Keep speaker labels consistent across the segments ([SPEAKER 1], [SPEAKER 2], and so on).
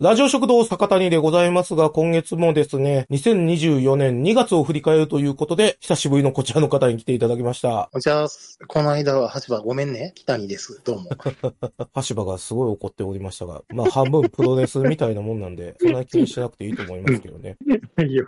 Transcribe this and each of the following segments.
[SPEAKER 1] ラジオ食堂坂谷でございますが、今月もですね、2024年2月を振り返るということで、久しぶりのこちらの方に来ていただきました。
[SPEAKER 2] じゃあ、この間は橋場ごめんね。北にです。どうも。
[SPEAKER 1] 橋場がすごい怒っておりましたが、まあ半分プロレスみたいなもんなんで、そんなに気にしなくていいと思いますけどね。
[SPEAKER 2] いいよ。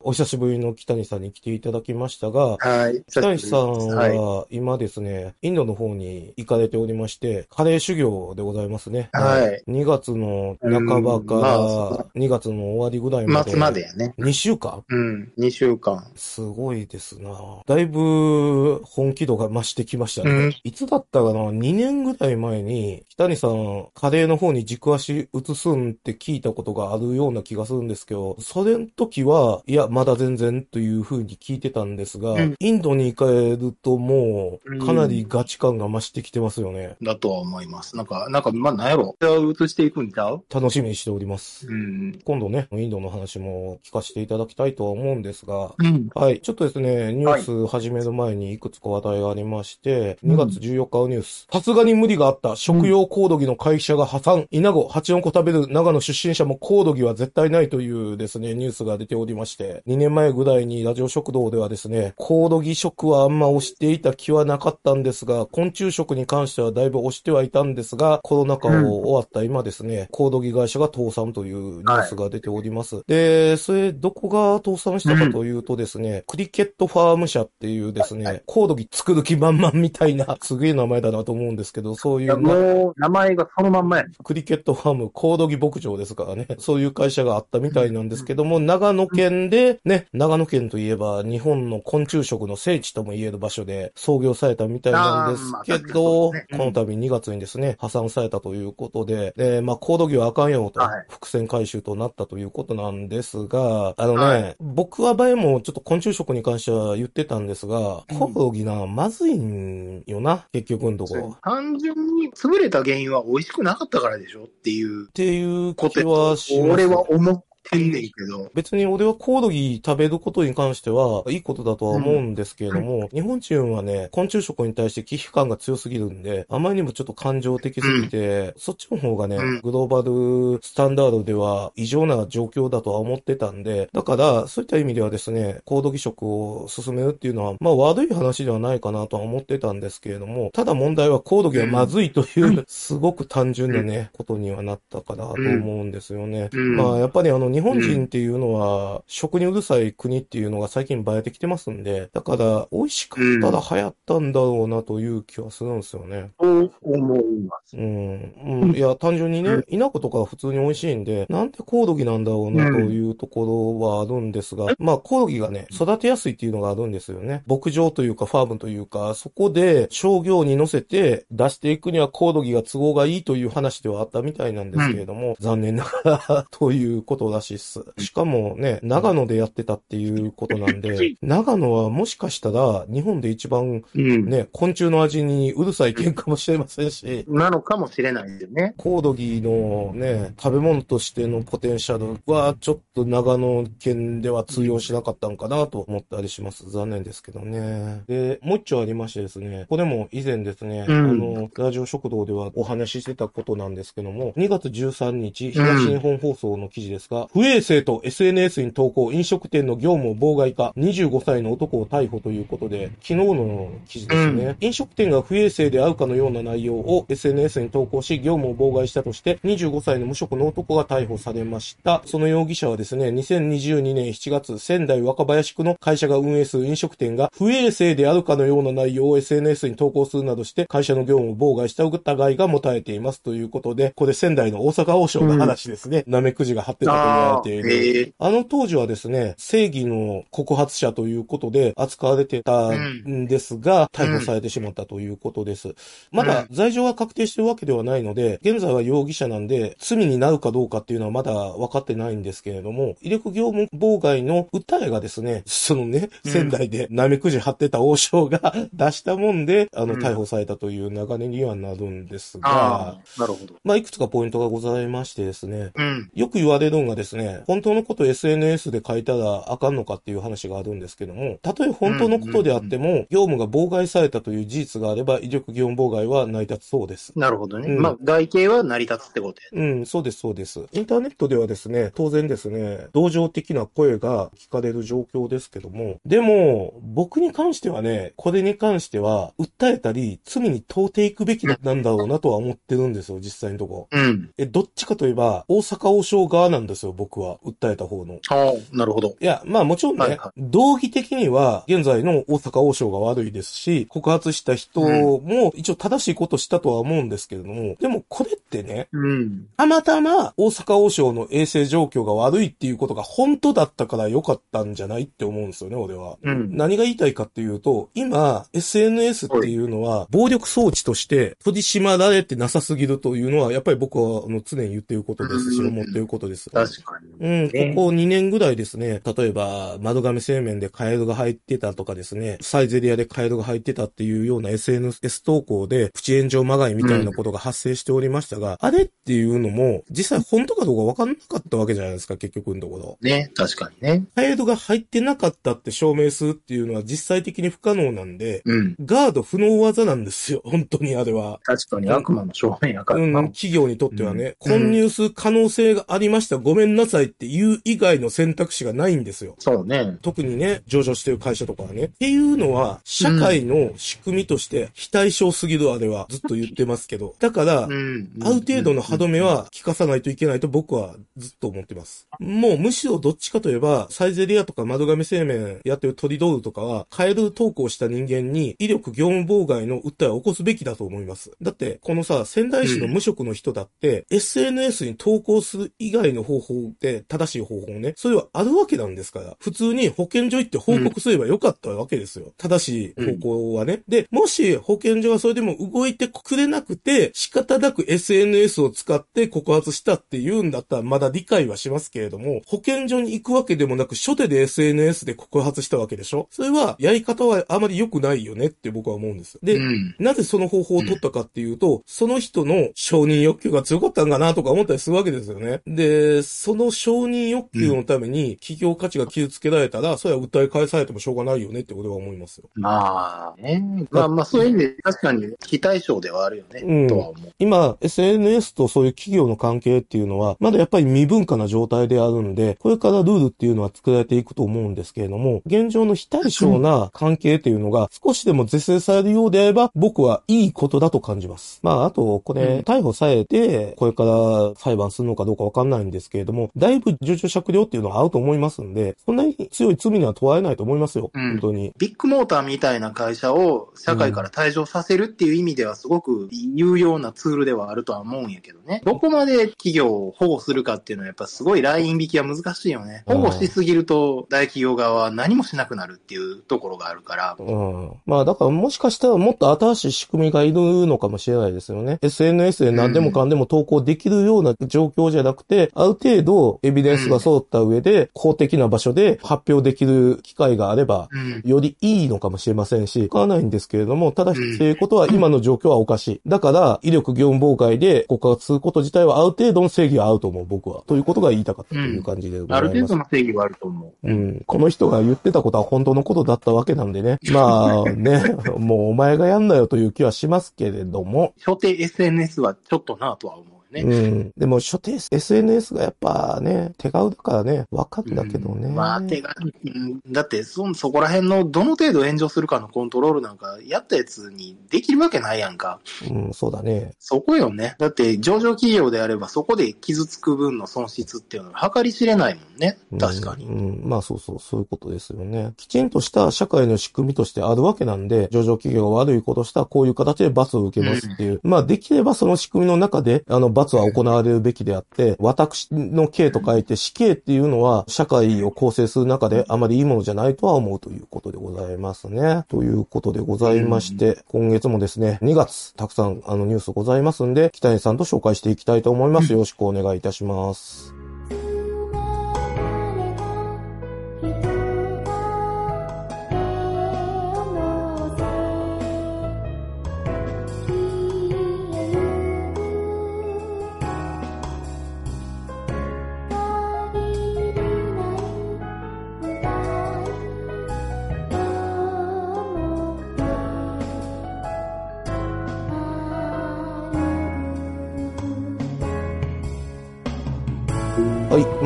[SPEAKER 1] お久しぶりの北西さんに来ていただきましたが、
[SPEAKER 2] はい。
[SPEAKER 1] 北西さん
[SPEAKER 2] はい。
[SPEAKER 1] は今ですね、インドの方に行かれておりまして、カレー修行でございますね。
[SPEAKER 2] はい。
[SPEAKER 1] 2月の半ばから2月の終わりぐらいまで。
[SPEAKER 2] 末までやね。
[SPEAKER 1] 2週間？
[SPEAKER 2] うん。2週間。
[SPEAKER 1] すごいですな。だいぶ本気度が増してきましたね。
[SPEAKER 2] うん
[SPEAKER 1] いつだったかな ?2 年ぐらい前に、北谷さん、カレーの方に軸足移すんって聞いたことがあるような気がするんですけど、それの時は、いや、まだ全然という風に聞いてたんですが、
[SPEAKER 2] うん
[SPEAKER 1] インドに行かれるともう、
[SPEAKER 2] うん
[SPEAKER 1] かなりガチ感が増してきてますよね。
[SPEAKER 2] だとは思います。なんか、なんか、まあ、なんやろ。じゃあ、移していくんちゃう？
[SPEAKER 1] 楽しみにしております。
[SPEAKER 2] うん。
[SPEAKER 1] 今度ね、インドの話も聞かせていただきたいとは思うんですが、
[SPEAKER 2] うん。
[SPEAKER 1] はい。ちょっとですね、ニュース始める前にいくつか話題がありまして、2月14日のニュース。さすがに無理があった。食用コオドギの会社が破産。稲子8、4個食べる長野出身者もコオドギは絶対ないというですね、ニュースが出ておりまして、2年前ぐらいにラジオ食堂ではですね、コオドギ食はあんま推していた気はなかったんですが、昆虫食に関してはだいぶ推してはいたんですが、コロナ禍を終わった今ですね、コオドギ会社が倒産というニュースが出ております。で、それ、どこが倒産したかというとですね、クリケットファーム社っていうですね、コオドギ作る気満々みたいな、すげえ名前だなと思うんですけど、そういうな、
[SPEAKER 2] もう、名前がそのまんまやね。
[SPEAKER 1] クリケットファーム、コオドギ牧場ですからね。そういう会社があったみたいなんですけども、長野県で、ね、長野県といえば日本の昆虫食の聖地とも言える場所で創業されたみたいなんですけど、
[SPEAKER 2] そうですね。
[SPEAKER 1] この度2月にですね、破産されたということで、で、まあ、コオドギはあかんよと
[SPEAKER 2] はい、
[SPEAKER 1] 伏線回収となったということなんですが、あのね、
[SPEAKER 2] はい。
[SPEAKER 1] 僕は前もちょっと昆虫食に関しては言ってたんですが、
[SPEAKER 2] うん。
[SPEAKER 1] コオドギな、まずいんよな、結局のとこ。ろ。
[SPEAKER 2] 単純に潰れた原因は美味しくなかったからでしょっていう。
[SPEAKER 1] っていう気
[SPEAKER 2] こと
[SPEAKER 1] はします。
[SPEAKER 2] 俺は思ってんねんけど。
[SPEAKER 1] 別に俺はコオロギ食べることに関してはいいことだとは思うんですけれども、日本人はね、昆虫食に対して危機感が強すぎるんで、あまりにもちょっと感情的すぎて、そっちの方がね、
[SPEAKER 2] うん。
[SPEAKER 1] グローバルスタンダードでは異常な状況だとは思ってたんで、だから、そういった意味ではですね、コオロギ食を進めるっていうのは、まあ悪い話ではないかなとは思ってたんですけれども、ただ問題はコオロギはまずいという、すごく単純なね、ことにはなったかなと思うんですよね。
[SPEAKER 2] うん。
[SPEAKER 1] まあやっぱりあの日本人っていうのは、食にうるさい国っていうのが最近映えてきてますんで、だから美味しかったら流行ったんだろうなという気はするんですよね。
[SPEAKER 2] そう思います。
[SPEAKER 1] うん。うん。いや、単純にね、稲子とかは普通に美味しいんで、なんでコオロギなんだろうなというところはあるんですが、まあコオロギがね、育てやすいっていうのがあるんですよね。牧場というかファームというか、そこで商業に乗せて出していくにはコオロギが都合がいいという話ではあったみたいなんですけれども、残念ながらということらしいっす。しかもね、長野でやってたっていうことなんで、長野はもしかしたら日本で一番
[SPEAKER 2] うん。
[SPEAKER 1] ね、昆虫の味にうるさい県かもしれませんし、
[SPEAKER 2] なのかもしれないですよね。
[SPEAKER 1] コオロギのね、食べ物としてのポテンシャルはちょっと長野県では通用しなかったんかなと思ったりします。残念ですけどね。で、もう一丁ありましてですね、これも以前ですね、
[SPEAKER 2] うん
[SPEAKER 1] あの、ラジオ食堂ではお話ししてたことなんですけども、2月13日、東日本放送の記事ですが、不衛生と SNS に投稿、飲食店の業務を妨害か、25歳の男を逮捕ということで、昨日の記事ですね、飲食店が不衛生であるかのような内容を SNS に投稿し、業務を妨害したとして、25歳の無職の男が逮捕されました。その容疑者はですね、2022年7月、仙台若林区の会社が運営する飲食店が不衛生であるかのような内容を SNS に投稿するなどして、会社の業務を妨害した疑いが持たれていますということで、これ仙台の大阪王将の話ですね。なめくじが貼ってたと言われている。
[SPEAKER 2] ええ
[SPEAKER 1] あの当時はですね、正義の告発者ということで扱われてたんですが、逮捕されてしまったということです。まだ罪状が確定してるわけではないので、現在は容疑者なんで、罪になるかどうかっていうのはまだ分かってないんですけれども、威力業務妨害の訴えがですね、そのね、
[SPEAKER 2] うん
[SPEAKER 1] 仙台でなめくじ貼ってた王将が 出したもんで、あの、
[SPEAKER 2] うん
[SPEAKER 1] 逮捕されたという流れにはなるんですが、
[SPEAKER 2] なるほど。
[SPEAKER 1] まあ、いくつかポイントがございましてですね、
[SPEAKER 2] うん。
[SPEAKER 1] よく言われるのがですですね、本当のこと SNS で書いたらあかんのかっていう話があるんですけども、たとえ本当のことであっても、業務が妨害されたという事実があれば、威力業務妨害は成り立つそうです。
[SPEAKER 2] なるほどね。
[SPEAKER 1] うん
[SPEAKER 2] まあ、外形は成り立つってことやね。
[SPEAKER 1] うん、そうです、そうです。インターネットではですね、当然ですね、同情的な声が聞かれる状況ですけども、でも、僕に関してはね、これに関しては、訴えたり、罪に問うていくべきなんだろうなとは思ってるんですよ、実際のところ。
[SPEAKER 2] うん。
[SPEAKER 1] え、どっちかといえば、大阪王将側なんですよ、僕は。訴えた方の。
[SPEAKER 2] ああ、なるほど。
[SPEAKER 1] いや、まあもちろんね、
[SPEAKER 2] はいは
[SPEAKER 1] 道義的には現在の大阪王将が悪いですし、告発した人も一応正しいことしたとは思うんですけれども、でもこれってね、
[SPEAKER 2] うん。
[SPEAKER 1] たまたま大阪王将の衛生状況が悪いっていうことが本当だったから良かったんじゃないって思うんですよね、俺は。
[SPEAKER 2] うん。
[SPEAKER 1] 何が言いたいかっていうと、今、SNS っていうのは、暴力装置として取り締まられてなさすぎるというのは、やっぱり僕はあの常に言ってることですし、
[SPEAKER 2] うん
[SPEAKER 1] 思ってることです。
[SPEAKER 2] 確かに。
[SPEAKER 1] うん、
[SPEAKER 2] ね
[SPEAKER 1] ここ2年ぐらいですね、例えば、丸亀製麺でカエルが入ってたとかですね、サイゼリアでカエルが入ってたっていうような SNS 投稿で、プチ炎上まがいみたいなことが発生しておりましたが、あれっていうのも、実際本当かどうかわかんなかったわけじゃないですか、結局のところ。
[SPEAKER 2] ね、確かにね。
[SPEAKER 1] カエルが入ってなかったって証明するっていうのは実際的に不可能なんで、
[SPEAKER 2] うん。
[SPEAKER 1] ガード不能技なんですよ、本当にあれは。
[SPEAKER 2] 確かに悪魔の正面やから
[SPEAKER 1] うん、
[SPEAKER 2] な。
[SPEAKER 1] 企業にとってはね、
[SPEAKER 2] うん
[SPEAKER 1] 混入する可能性がありました、ごめんなさいっていう以外の選択肢がないんですよ。
[SPEAKER 2] そうね。
[SPEAKER 1] 特にね、上場してる会社とかはね。っていうのは、社会の仕組みとして非対称すぎるあれはずっと言ってますけど。だから、
[SPEAKER 2] うん。
[SPEAKER 1] ある程度の歯止めは効かさないといけないと僕はずっと思ってます。もうむしろどっちかといえば、サイゼリアとか丸亀製麺やってるトリドールとかは、カエル投稿した人間に威力業務妨害の訴えを起こすべきだと思います。だって、このさ、仙台市の無職の人だって、SNS に投稿する以外の方法で正しい方法ね、それはあるわけなんですから、普通に保健所行って報告すればよかったわけですよ。正しい方向はね。で、もし保健所がそれでも動いてくれなくて、仕方なく SNS を使って告発したって言うんだったらまだ理解はしますけれども、保健所に行くわけでもなく、初手で SNS で告発したわけでしょ？それは、やり方はあまり良くないよねって僕は思うんです。で、
[SPEAKER 2] うん。
[SPEAKER 1] なぜその方法を取ったかっていうと、その人の承認欲求が強かったんかなとか思ったりするわけですよね。で、その承認欲求のために企業価値が傷つけられたら、それは訴え返されてもしょうがないよねってことは思いますよ。
[SPEAKER 2] まあね。まあまあ、そういう意味で確かに非対称ではあるよね。
[SPEAKER 1] うん
[SPEAKER 2] とは思う。
[SPEAKER 1] 今、SNS とそういう企業の関係っていうのは、まだやっぱり未文化な状態であるんで、これからルールっていうのは作られていくと思うんですけれども、現状の非対称な関係っていうのが少しでも是正されるようであれば、僕はいいことだと感じます。まあ、あと、こ
[SPEAKER 2] うん
[SPEAKER 1] れ、逮捕されて、これから裁判するのかどうかわかんないんですけれども、だいぶ重症酌量っていうのは合うと思いますんで、そんなに強い罪には問われないと思いますよ。
[SPEAKER 2] うん
[SPEAKER 1] 本当に。
[SPEAKER 2] ビッグモーターみたいな会社を社会から退場させるっていう意味ではすごく有用なツールではあるとは思うんやけどね。どこまで企業を保護するかっていうのはやっぱすごいライン引きは難しいよね。保護しすぎると大企業側は何もしなくなるっていうところがあるから。
[SPEAKER 1] うん。まあだからもしかしたらもっと新しい仕組みがいるのかもしれないですよね。SNS で何でもかんでも投稿できるような状況じゃなくて、ある程度エビデンスが揃った上で、公的な場所で発表できる機会があれば、
[SPEAKER 2] うん。
[SPEAKER 1] よりいいのかもしれませんし、わからないんですけれども、ただ必要いうことは今の状況はおかしい。だから、威力業務妨害で告発すること自体はある程度の正義が合うと思う、僕は。ということが言いたかったという感じでございます。
[SPEAKER 2] ある程度の正義はあると思う。
[SPEAKER 1] うん。この人が言ってたことは本当のことだったわけなんでね。まあね、もうお前がやんなよという気はしますけれども。
[SPEAKER 2] 所定 SNS はちょっとなとは思うよね。
[SPEAKER 1] うん。でも、初手 SNS がやっぱね、手軽だからね、わかるんだけどね。
[SPEAKER 2] うんまあ、手が、うんだってそ、そこら辺のどの程度炎上するかのコントロールなんか、やったやつにできるわけないやんか。
[SPEAKER 1] うん、そうだね。
[SPEAKER 2] そこよね。だって、上場企業であれば、そこで傷つく分の損失っていうのは計り知れないもんね。確かに。
[SPEAKER 1] うん、うんまあそうそう、そういうことですよね。きちんとした社会の仕組みとしてあるわけなんで、上場企業が悪いことしたらこういう形で罰を受けますっていう。まあできればその仕組みの中で、あの罰は行われるべきであって、私の刑と書いて死刑っていうのは、社会を構成する中であまりいいものじゃないとは思うということでございますね。ということでございまして、今月もですね、2月、たくさんあのニュースございますんで、北谷さんと紹介していきたいと思います。よろしくお願いいたします。「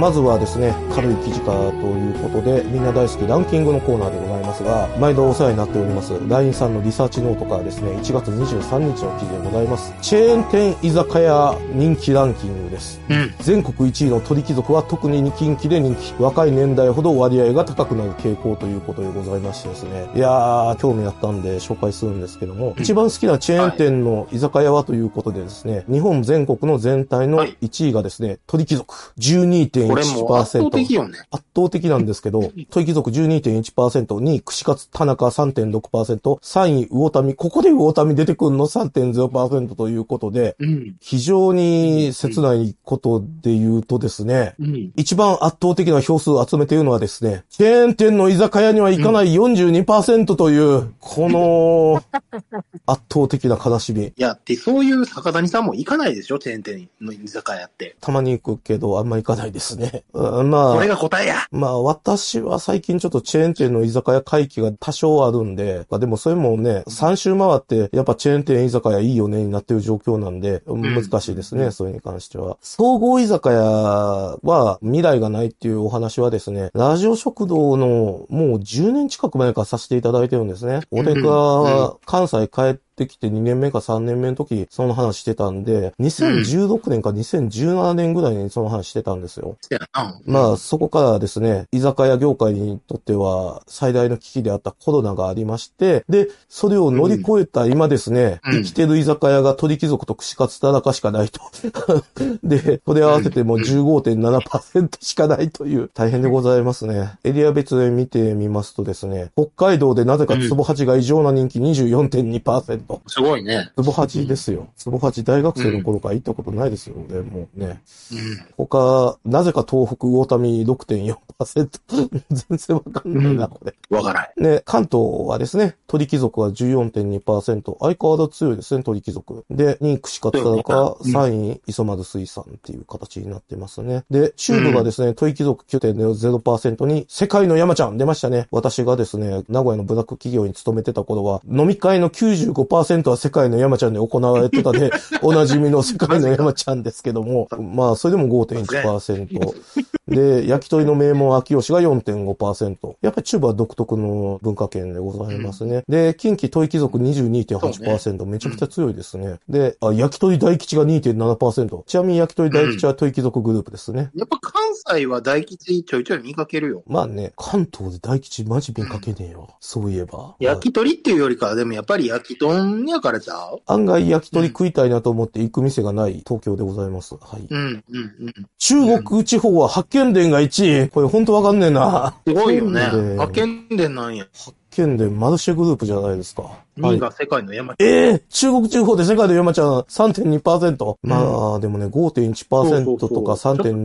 [SPEAKER 1] まずはですね、軽い記事からということで、みんな大好きランキングのコーナーでございますが、毎度お世話になっております、LINE さんのリサーチノートからですね、1月23日の記事でございます。チェーン店居酒屋人気ランキングです。
[SPEAKER 2] うん。
[SPEAKER 1] 全国1位の鳥貴族は特に近畿で人気。若い年代ほど割合が高くなる傾向ということでございましてですね。いやー、興味あったんで紹介するんですけども、一番好きなチェーン店の居酒屋はということでですね、日本全国の全体の
[SPEAKER 2] はい
[SPEAKER 1] 1位がですね、鳥貴族
[SPEAKER 2] これもう圧倒的
[SPEAKER 1] 12.1%。
[SPEAKER 2] よね。
[SPEAKER 1] 圧倒的なんですけど、鳥貴族12.1%、2位、串カツ田中3.6%、3位、魚民、ここで魚民出てくるの？3.0%ということで、
[SPEAKER 2] うん。
[SPEAKER 1] 非常に切ないことで言うとですね、
[SPEAKER 2] うん。
[SPEAKER 1] 一番圧倒的な票数を集めているのはですね、チェーン店の居酒屋には行かない42%という、この 圧倒的な悲しみ。
[SPEAKER 2] いや、ってそういう坂谷さんも行かないでしょ？チェーン店の居酒屋って。
[SPEAKER 1] たまに行くけど、あんま行かないですね。うんまあ、
[SPEAKER 2] これが答えや。
[SPEAKER 1] まあ私は最近ちょっとチェーン店の居酒屋回帰が多少あるんで、まあでもそれもね、3週回って、やっぱチェーン店居酒屋いいよねになってる状況なんで、難しいですね、それに関しては。総合居酒屋は未来がないっていうお話はですね、ラジオ食堂のもう10年近く前からさせていただいてるんですね。おでかは関西帰ってきて2年目か3年目の時、その話してたんで、2016年か2017年ぐらいにその話してたんですよ。まあ、そこからですね、居酒屋業界にとっては最大の危機であったコロナがありまして、で、それを乗り越えた今ですね、
[SPEAKER 2] うん
[SPEAKER 1] 生きてる居酒屋が鳥貴族と串カツ田中しかないと。で、それ合わせてもう15.7%しかないという、大変でございますね。エリア別で見てみますとですね、北海道でなぜかツボハチが異常な人気24.2%。
[SPEAKER 2] すごいね。
[SPEAKER 1] ツボハチですよ。ツボハチ大学生の頃から行ったことないですよ、俺もうね。
[SPEAKER 2] うん。
[SPEAKER 1] 他、なぜか東北魚民6.4%。全然わかんないな、
[SPEAKER 2] うん
[SPEAKER 1] これ。
[SPEAKER 2] わからん。
[SPEAKER 1] ね、関東はですね、鳥貴族は14.2%。相変わらず強いですね、鳥貴族。で、2位串カツ田中、
[SPEAKER 2] うん
[SPEAKER 1] 3位磯丸水産っていう形になってますね。で、中部がですね、鳥貴族9.0%に、世界の山ちゃん出ましたね。私がですね、名古屋のブラック企業に勤めてた頃は、飲み会の95%は世界の山ちゃんで行われてたで、おなじみの世界の山ちゃんですけども、まあ、それでも5.1%。で、焼き鳥の名門秋吉が4.5%。やっぱり中部は独特の文化圏でございますね。で、近畿鳥貴族22.8%、めちゃくちゃ強いですね。で、あ、焼き鳥大吉が2.7%。ちなみに焼き鳥大吉は鳥貴族グループですね。
[SPEAKER 2] やっぱ関西は大吉ちょいちょい見かけるよ。
[SPEAKER 1] まあね、関東で大吉マジ見かけねえよ。そういえば。
[SPEAKER 2] 焼き鳥っていうよりかは、でもやっぱり焼き豚やからちゃう
[SPEAKER 1] 案外焼き鳥食いたいなと思って行く店がない東京でございます。はい。
[SPEAKER 2] うん、うん、うん。
[SPEAKER 1] 中国地方は発見伝が1位。これほんとわかんねえな。
[SPEAKER 2] すごいよね
[SPEAKER 1] 発見伝
[SPEAKER 2] なんや。
[SPEAKER 1] 発見伝マルシェグループじゃないですか。はい。
[SPEAKER 2] 2位が世界の山。
[SPEAKER 1] ええ中国地方で世界の山ちゃん3.2%。
[SPEAKER 2] うん
[SPEAKER 1] まあ、でもね、5.1%とか
[SPEAKER 2] そうそうそうちょっと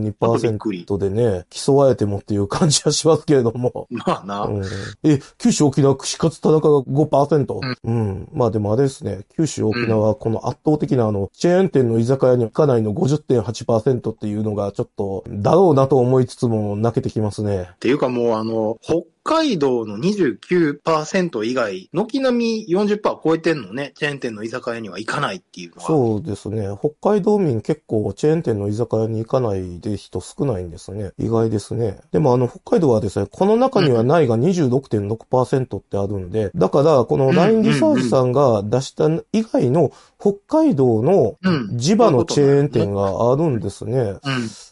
[SPEAKER 2] びっくり
[SPEAKER 1] 3.2%でね、競われてもっていう感じはしますけれども。
[SPEAKER 2] まあな。
[SPEAKER 1] うん、え、九州沖縄串カツ田中が5%。
[SPEAKER 2] うん
[SPEAKER 1] うん。まあでもあれですね、九州沖縄はこの圧倒的なあの、チェーン店の居酒屋に行かないの50.8%っていうのがちょっと、だろうなと思いつつも泣けてきますね。
[SPEAKER 2] っていうかもうあの、北海道の29%以外、軒並み40%超えてんのね。チェーン店の居酒屋には行かないっていうのは。
[SPEAKER 1] そうですね。北海道民結構チェーン店の居酒屋に行かないで人少ないんですね。意外ですね。でもあの、北海道はですね、この中にはないが26.6%ってあるんで、だからこの LINE リサーチさんが出した以外の北海道の
[SPEAKER 2] うん。
[SPEAKER 1] 地場のチェーン店があるんですね。
[SPEAKER 2] うん。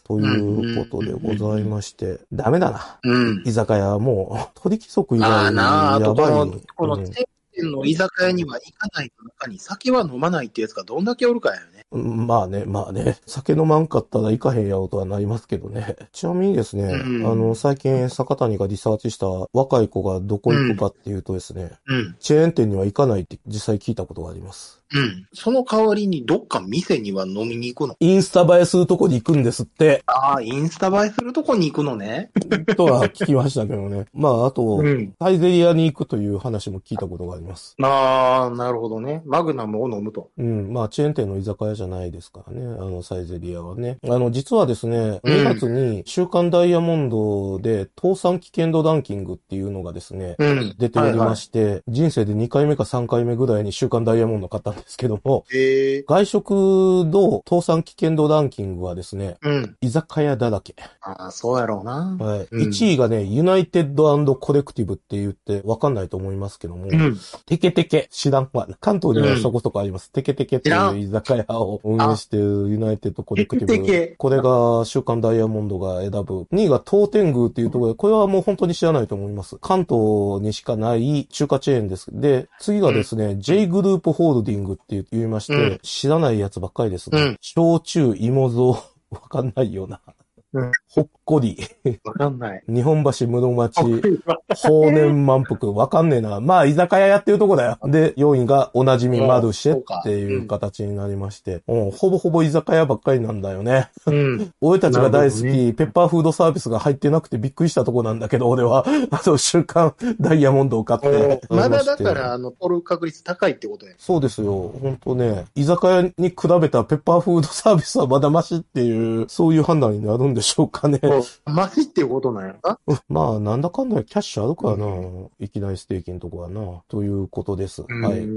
[SPEAKER 1] ということでございまして、ダメだな。
[SPEAKER 2] うん。
[SPEAKER 1] 居酒屋はもう、鳥貴族以
[SPEAKER 2] あ
[SPEAKER 1] 外
[SPEAKER 2] あなあ、あ
[SPEAKER 1] やばい。
[SPEAKER 2] とこの、チェーン店の居酒屋には行かないと中に酒は飲まないってやつがどんだけおるかやよね。
[SPEAKER 1] うんまあね、まあね。酒飲まんかったら行かへんやろとはなりますけどね。ちなみにですね、
[SPEAKER 2] うん
[SPEAKER 1] あの、最近坂谷がリサーチした若い子がどこ行くかっていうとですね、
[SPEAKER 2] うん。
[SPEAKER 1] チェーン店には行かないって実際聞いたことがあります。
[SPEAKER 2] うん。その代わりにどっか店には飲みに行くの？
[SPEAKER 1] インスタ映えするとこに行くんですって、
[SPEAKER 2] ああ、インスタ映えするとこに行くのね。
[SPEAKER 1] とは聞きましたけどね。まあ、あと、
[SPEAKER 2] ん。
[SPEAKER 1] サイゼリアに行くという話も聞いたことがあります。
[SPEAKER 2] ああ、なるほどね。マグナムを飲むと。
[SPEAKER 1] うん。まあ、チェーン店の居酒屋じゃないですからね。あの、サイゼリアはね。あの、実はですね、
[SPEAKER 2] うん
[SPEAKER 1] 2月に週刊ダイヤモンドで倒産危険度ランキングっていうのがですね、
[SPEAKER 2] うん。
[SPEAKER 1] 出ておりま
[SPEAKER 2] し
[SPEAKER 1] して、人生で2回目か3回目ぐらいに週刊ダイヤモンド買ったんですけども、
[SPEAKER 2] ええ
[SPEAKER 1] 外食の倒産危険度ランキングはですね、
[SPEAKER 2] うん。
[SPEAKER 1] 居酒屋だらけ。
[SPEAKER 2] ああ、そうやろうな。
[SPEAKER 1] はい。
[SPEAKER 2] うん
[SPEAKER 1] 1位がね、ユナイテッドコレクティブって言ってわかんないと思いますけども、
[SPEAKER 2] うん。
[SPEAKER 1] テケテケ、知らんわ。関東にはそこそこあります。テケテケっていうん居酒屋を運営しているユナイテッドコレクティ
[SPEAKER 2] テケテケ
[SPEAKER 1] ブ。これが週刊ダイヤモンドが選ぶ。2位が東天宮っていうところで、これはもう本当に知らないと思います。関東にしかない中華チェーンです。で、次がですね、J グループホールディングって言いまして、
[SPEAKER 2] うん
[SPEAKER 1] 知らないやつばっかりですね。
[SPEAKER 2] うん
[SPEAKER 1] 焼酎、芋蔵、わかんないような。
[SPEAKER 2] うん
[SPEAKER 1] ほっこり、
[SPEAKER 2] わかんない。
[SPEAKER 1] 日本橋室町、法年満腹、わかんねえな。まあ、居酒屋やってるとこだよ。で、4位がおなじみマルシェっていう形になりまして、うん、ほぼほぼ居酒屋ばっかりなんだよね。
[SPEAKER 2] うん。
[SPEAKER 1] 俺たちが大好き、
[SPEAKER 2] なるほど
[SPEAKER 1] ペッパーフードサービスが入ってなくてびっくりしたとこなんだけど、俺は、あの、週刊ダイヤモンドを買って。
[SPEAKER 2] まだだから、あの、取る確率高いってことや。
[SPEAKER 1] そうですよ。本当ね、居酒屋に比べたペッパーフードサービスはまだマシっていう、そういう判断になるんでしょうかね。
[SPEAKER 2] マシっていうことなんやな。
[SPEAKER 1] まあ、なんだかんだキャッシュあるからな。いきなりステーキのとこはな。ということです。はい。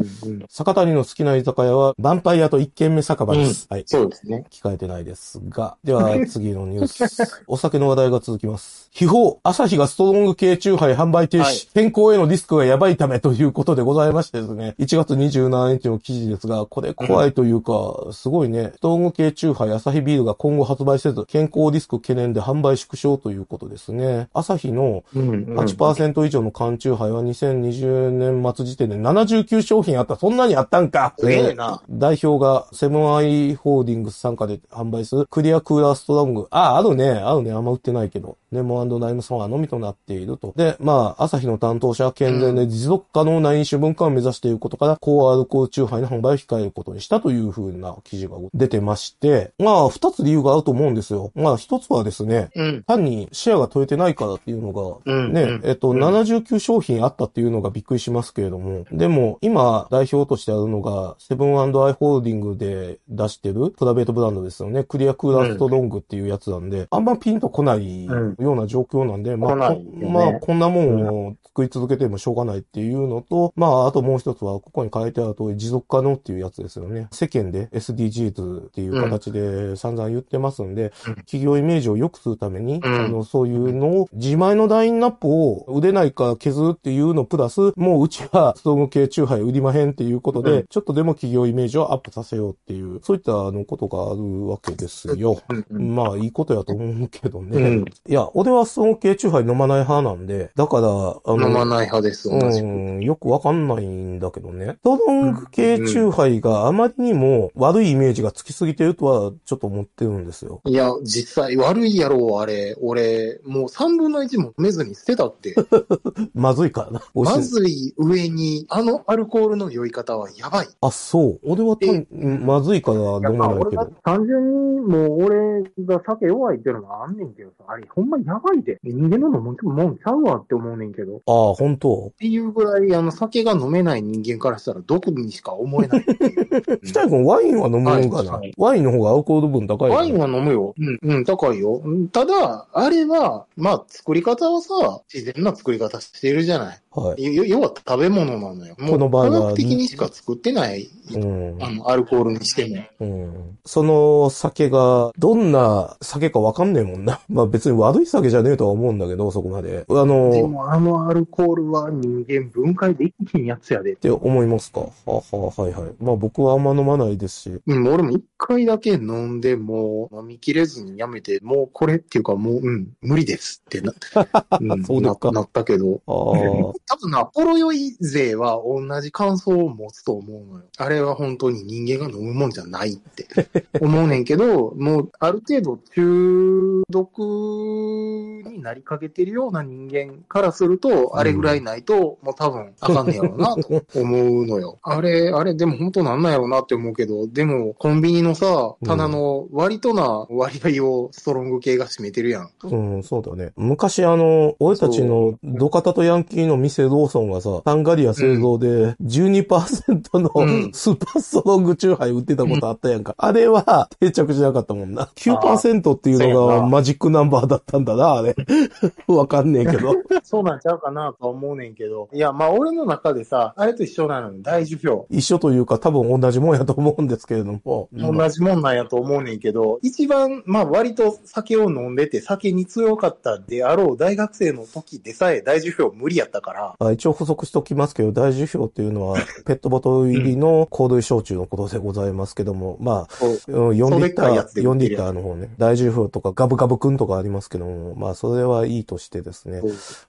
[SPEAKER 1] 坂谷の好きな居酒屋は、ヴァンパイアと一軒目酒場です。はい。
[SPEAKER 2] そうですね。
[SPEAKER 1] 聞かれてないですが。では、次のニュース。お酒の話題が続きます。秘宝、朝日がストロング系チューハイ販売停止、
[SPEAKER 2] はい
[SPEAKER 1] 健康へのリスクがやばいためということでございましてですね。1月27日の記事ですが、これ怖いというか、すごいね。ストロング系チューハイ、朝日ビールが今後発売せず、健康リスク懸念で販売縮小ということですね。朝日の
[SPEAKER 2] うんうん
[SPEAKER 1] 8%以上の缶チューハイは2020年末時点で79商品あった。そんなにあったんか
[SPEAKER 2] すげえな。
[SPEAKER 1] 代表がセブンアイホールディングス参加で販売するクリアクーラーストロング。あ、あるね。あるね。あんま売ってないけど。レモンライムサワーのみとなっていると。で、まあ、朝日の担当者は健全で持続可能な飲酒文化を目指していることから、高アルコールチューハイの販売を控えることにしたという風な記事が出てまして、まあ、二つ理由があると思うんですよ。まあ、一つはですね、
[SPEAKER 2] うん。
[SPEAKER 1] 単にシェアが取れてないからっていうのが、
[SPEAKER 2] うん。
[SPEAKER 1] ね、
[SPEAKER 2] うん。
[SPEAKER 1] えっと、
[SPEAKER 2] うん。
[SPEAKER 1] 79商品あったっていうのがびっくりしますけれども、でも、今、代表としてあるのが、セブンアイ・ホールディングで出してるプライベートブランドですよね。クリアクーラーストロングっていうやつなんで、あんまピンとこないような状況なんで、まあ、
[SPEAKER 2] ね。
[SPEAKER 1] まあ、こんなもんを作り続けてもしょうがないっていうのと、まあ、あともう一つは、ここに書いてある通り、持続可能っていうやつですよね。世間で SDGs っていう形で散々言ってますんで、
[SPEAKER 2] うん
[SPEAKER 1] 企業イメージを良くするために、
[SPEAKER 2] うん
[SPEAKER 1] あの、そういうのを、自前のラインナップを売れないから削るっていうのプラス、もううちはストロング系チューハイ売りまへんっていうことで、
[SPEAKER 2] うん
[SPEAKER 1] ちょっとでも企業イメージをアップさせようっていう、そういったあのことがあるわけですよ。まあ、いいことやと思うけどね。
[SPEAKER 2] うん
[SPEAKER 1] いや、俺はストロング系チューハイ飲まない派なんで、だから、あの、
[SPEAKER 2] 飲まない派です、同じく。
[SPEAKER 1] うん、よくわかんないんだけどね。ストロング系チューハイがあまりにも悪いイメージがつきすぎてるとはちょっと思ってるんですよ。
[SPEAKER 2] いや、実際悪いやろ、あれ。俺、もう3分の1も飲めずに捨てたって。
[SPEAKER 1] まずいからな。
[SPEAKER 2] まずい上に、あのアルコールの酔い方はやばい。
[SPEAKER 1] あ、そう。俺はまずいから飲まないけど。
[SPEAKER 2] 単純にもう俺が酒弱いっていうのもあんねんけどさ、あれほんまやばいで。人間の飲むもんちゃうわって思うねんけど。っ
[SPEAKER 1] ああ、本当？
[SPEAKER 2] ていうぐらい、あの、酒が飲めない人間からしたら毒にしか思えないっていう。
[SPEAKER 1] 北井君ワインは飲むのかな、
[SPEAKER 2] はい
[SPEAKER 1] ワインの方がアルコール分高いよ
[SPEAKER 2] ワインは飲むよ。うん、うん、高いよ。うんただ、あれは、まあ、作り方はさ、自然な作り方してるじゃない。
[SPEAKER 1] はい。
[SPEAKER 2] よ要は食べ物なのよ。も
[SPEAKER 1] この
[SPEAKER 2] う、
[SPEAKER 1] 場合は
[SPEAKER 2] 科学的にしか作ってない、
[SPEAKER 1] うん。
[SPEAKER 2] あの、アルコールにしても。
[SPEAKER 1] うん。その酒が、どんな酒かわかんねえもんな。まあ別に悪い酒じゃねえとは思うんだけど、そこまで。あ
[SPEAKER 2] で
[SPEAKER 1] の、
[SPEAKER 2] も、あのアルコールは人間分解できひんやつやで
[SPEAKER 1] っ。て思いますか？はあはあ、はいはい。まあ僕はあんま飲まないですし。
[SPEAKER 2] うん、俺も一回だけ飲んで、もう飲みきれずにやめて、もうこれっていうかもう、うん、無理ですってな、うん、
[SPEAKER 1] そう
[SPEAKER 2] ななったけど。多分な、ポロ酔い勢は同じ感想を持つと思うのよ。あれは本当に人間が飲むもんじゃないって 思うねんけど、もうある程度中毒になりかけてるような人間からすると、あれぐらいないと、もう多分あかんねやろうなと思うのよ。あれ、あれでも本当なんなんやろうなって思うけど、でもコンビニのさ、棚の割とな割合をストロング系が占めてるやん。
[SPEAKER 1] うん、そうだね。昔あの、俺たちのドカタとヤンキーの店ローソンがさ、サンガリア製造で12%の
[SPEAKER 2] うん
[SPEAKER 1] スーパーストロングチューハイ売ってたことあったやんか。あれは定着しなかったもんな。9%っていうのがマジックナンバーだったんだな、あれ。わかんねえけど。
[SPEAKER 2] そうなんちゃうかなとは思うねんけど。いや、まあ俺の中でさ、あれと一緒なのに大樹氷。
[SPEAKER 1] 一緒というか多分同じもんやと思うんですけれども。
[SPEAKER 2] 同じもんなんやと思うねんけど、一番、まあ割と酒を飲んでて酒に強かったであろう大学生の時でさえ大樹氷無理やったから。
[SPEAKER 1] あ一応補足しておきますけど、大樹氷っていうのは、ペットボトル入りの高度焼酎のことでございますけども、まあ、
[SPEAKER 2] そう
[SPEAKER 1] うん4リッター、
[SPEAKER 2] それっかいやつで売
[SPEAKER 1] 4
[SPEAKER 2] ってるやつ
[SPEAKER 1] リッターの方ね、大樹氷とかガブガブくんとかありますけども、まあ、それはいいとしてですね。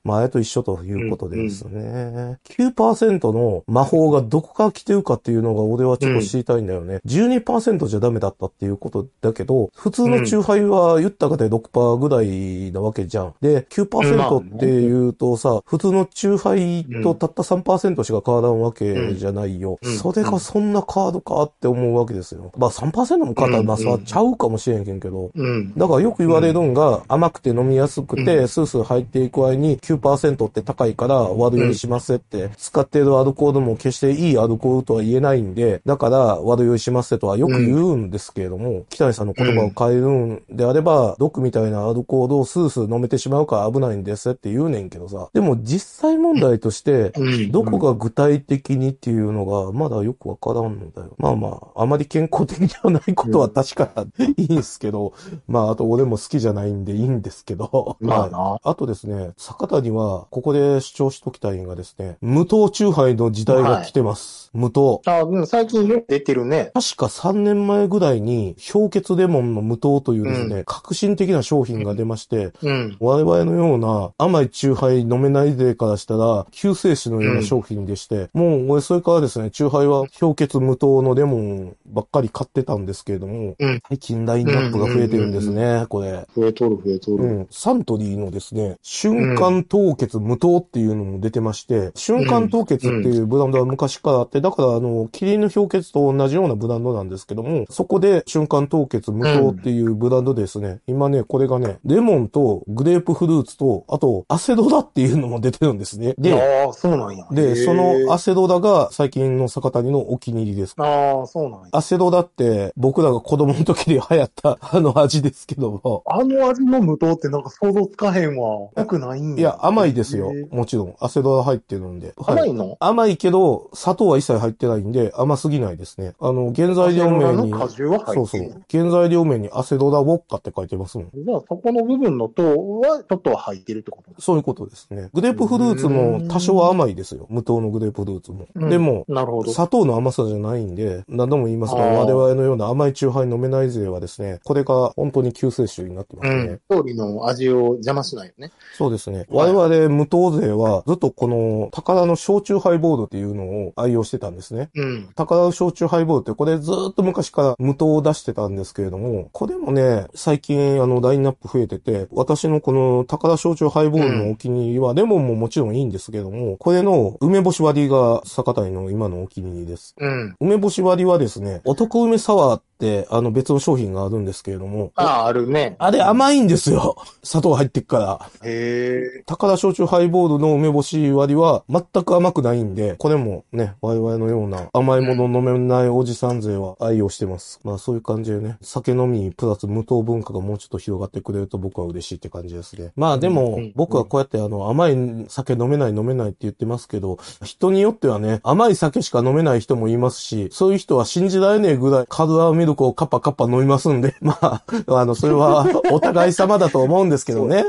[SPEAKER 1] まあ、あれと一緒ということでですね。9%の魔法がどこから来てるかっていうのが俺はちょっと知りたいんだよね。12%じゃダメだったっていうことだけど、普通のチューハイは言ったかで6%ぐらいなわけじゃん。で、9%っていうとさ、普通のチューハイとたった3%しか変わらんわけじゃないよ。
[SPEAKER 2] うん。
[SPEAKER 1] それがそんなカードかって思うわけですよ。まあ3%も変わったらまあ
[SPEAKER 2] うん
[SPEAKER 1] さ、ちゃうかもしれんけんけど、
[SPEAKER 2] うん。
[SPEAKER 1] だからよく言われるんが、甘くて飲みやすくて、スースー入っていく合に9%って高いから悪酔いしますって、使ってるアルコールも決していいアルコールとは言えないんで、だから悪酔いしますとはよく言うんですけれども、北谷さんの言葉を変えるんであれば、毒みたいなアルコールをスースー飲めてしまうから危ないんですって言うねんけどさ。でも実際問題として、
[SPEAKER 2] うん。
[SPEAKER 1] どこが具体的にっていうのがまだよくわからんのだよ。まあまあ、あまり健康的ではないことは確かいいんですけど、まああと俺も好きじゃないんでいいんですけど、
[SPEAKER 2] まあ
[SPEAKER 1] あとですね、坂田にはここで主張しときたいのがですね、無糖酎ハイの時代が来てます。無糖。
[SPEAKER 2] あ、うん、最近よく出てるね。
[SPEAKER 1] 確か3年前ぐらいに、氷結レモンの無糖というですね、
[SPEAKER 2] う
[SPEAKER 1] 革新的な商品が出まして、
[SPEAKER 2] うん。
[SPEAKER 1] 我々のような甘いチューハイ飲めないでからしたら、救世主のような商品でして、もう俺それからですね、チューハイは氷結無糖のレモンばっかり買ってたんですけれども、
[SPEAKER 2] うん
[SPEAKER 1] 最近ラインナップが増えてるんですね、これ。
[SPEAKER 2] 増えとる増えとる。
[SPEAKER 1] うん。サントリーのですね、瞬間凍結無糖っていうのも出てまして、瞬間凍結っていうブランドは昔からあって、だからあの、キリンの氷結と同じようなブランドなんですけども、そこで瞬間凍結無糖っていうブランドですね、今ね、これがね、レモンとグレープフルーツと、あと、アセドラっていうのも出てるんですね。で、
[SPEAKER 2] ああ、そうなんや。へ
[SPEAKER 1] で、
[SPEAKER 2] ー
[SPEAKER 1] そのアセドラが最近の坂谷のお気に入りです。
[SPEAKER 2] ああ、そうなんや。
[SPEAKER 1] アセドラって僕らが子供の時に流行った あの味ですけども、
[SPEAKER 2] あの味の無糖ってなんか想像つかへんわ。よくないんや。
[SPEAKER 1] いや、甘いですよもちろん。アセドラ入ってるんで。はい
[SPEAKER 2] 甘いの？
[SPEAKER 1] 甘いけど、砂糖は一切入ってないんで、甘すぎないですね。あの、原材料名に、
[SPEAKER 2] の果汁は入
[SPEAKER 1] そうそう
[SPEAKER 2] ってる。。
[SPEAKER 1] 原材料名にアセドラウォッカって書いてますもん。
[SPEAKER 2] じゃあそこの部分の糖はちょっとは入ってるってこと
[SPEAKER 1] そういうことですね。グレープフルーツも多少は甘いですよ。無糖のグレープフルーツも。
[SPEAKER 2] うん
[SPEAKER 1] でも、
[SPEAKER 2] なるほど。
[SPEAKER 1] 砂糖の甘さじゃないんで、何度も言いますが、我々のような甘いチューハイ飲めない勢はですね、これが本当に救世主になってますね。
[SPEAKER 2] うん。通りの味を邪魔しないよね。
[SPEAKER 1] そうですね。
[SPEAKER 2] はい
[SPEAKER 1] 我々無糖勢はずっとこの宝の焼酎ハイボールっていうのを愛用してたんですね。
[SPEAKER 2] うん。
[SPEAKER 1] 宝の焼酎ハイボールってこれずっと昔から無糖を出してたんですけれども、これもね、最近あのラインナップ増えてて、私のこの宝焼酎ハイボールのお気に入りは、レモンももちろんいいんですけども、これの梅干し割りが坂谷の今のお気に入りです。
[SPEAKER 2] うん。
[SPEAKER 1] 梅干し割りはですね、男梅サワーあの別の商品があるんですけれども、
[SPEAKER 2] ああ、あるね。
[SPEAKER 1] あれ甘いんですよ。砂糖入ってっから。
[SPEAKER 2] へえ。
[SPEAKER 1] 高田焼酎ハイボールの梅干し割りは全く甘くないんで、これもね、我々のような甘いもの飲めないおじさん勢は愛用してます。まあそういう感じでね、酒飲みプラス無糖文化がもうちょっと広がってくれると僕は嬉しいって感じですね。まあでも
[SPEAKER 2] うん、
[SPEAKER 1] 僕はこうやってあの甘い酒飲めない飲めないって言ってますけど、人によってはね、甘い酒しか飲めない人もいますし、そういう人は信じられねえぐらいカルアミルクをカッパカッパ飲みますんで、まあ、あの、それはお互い様だと思うんですけどね。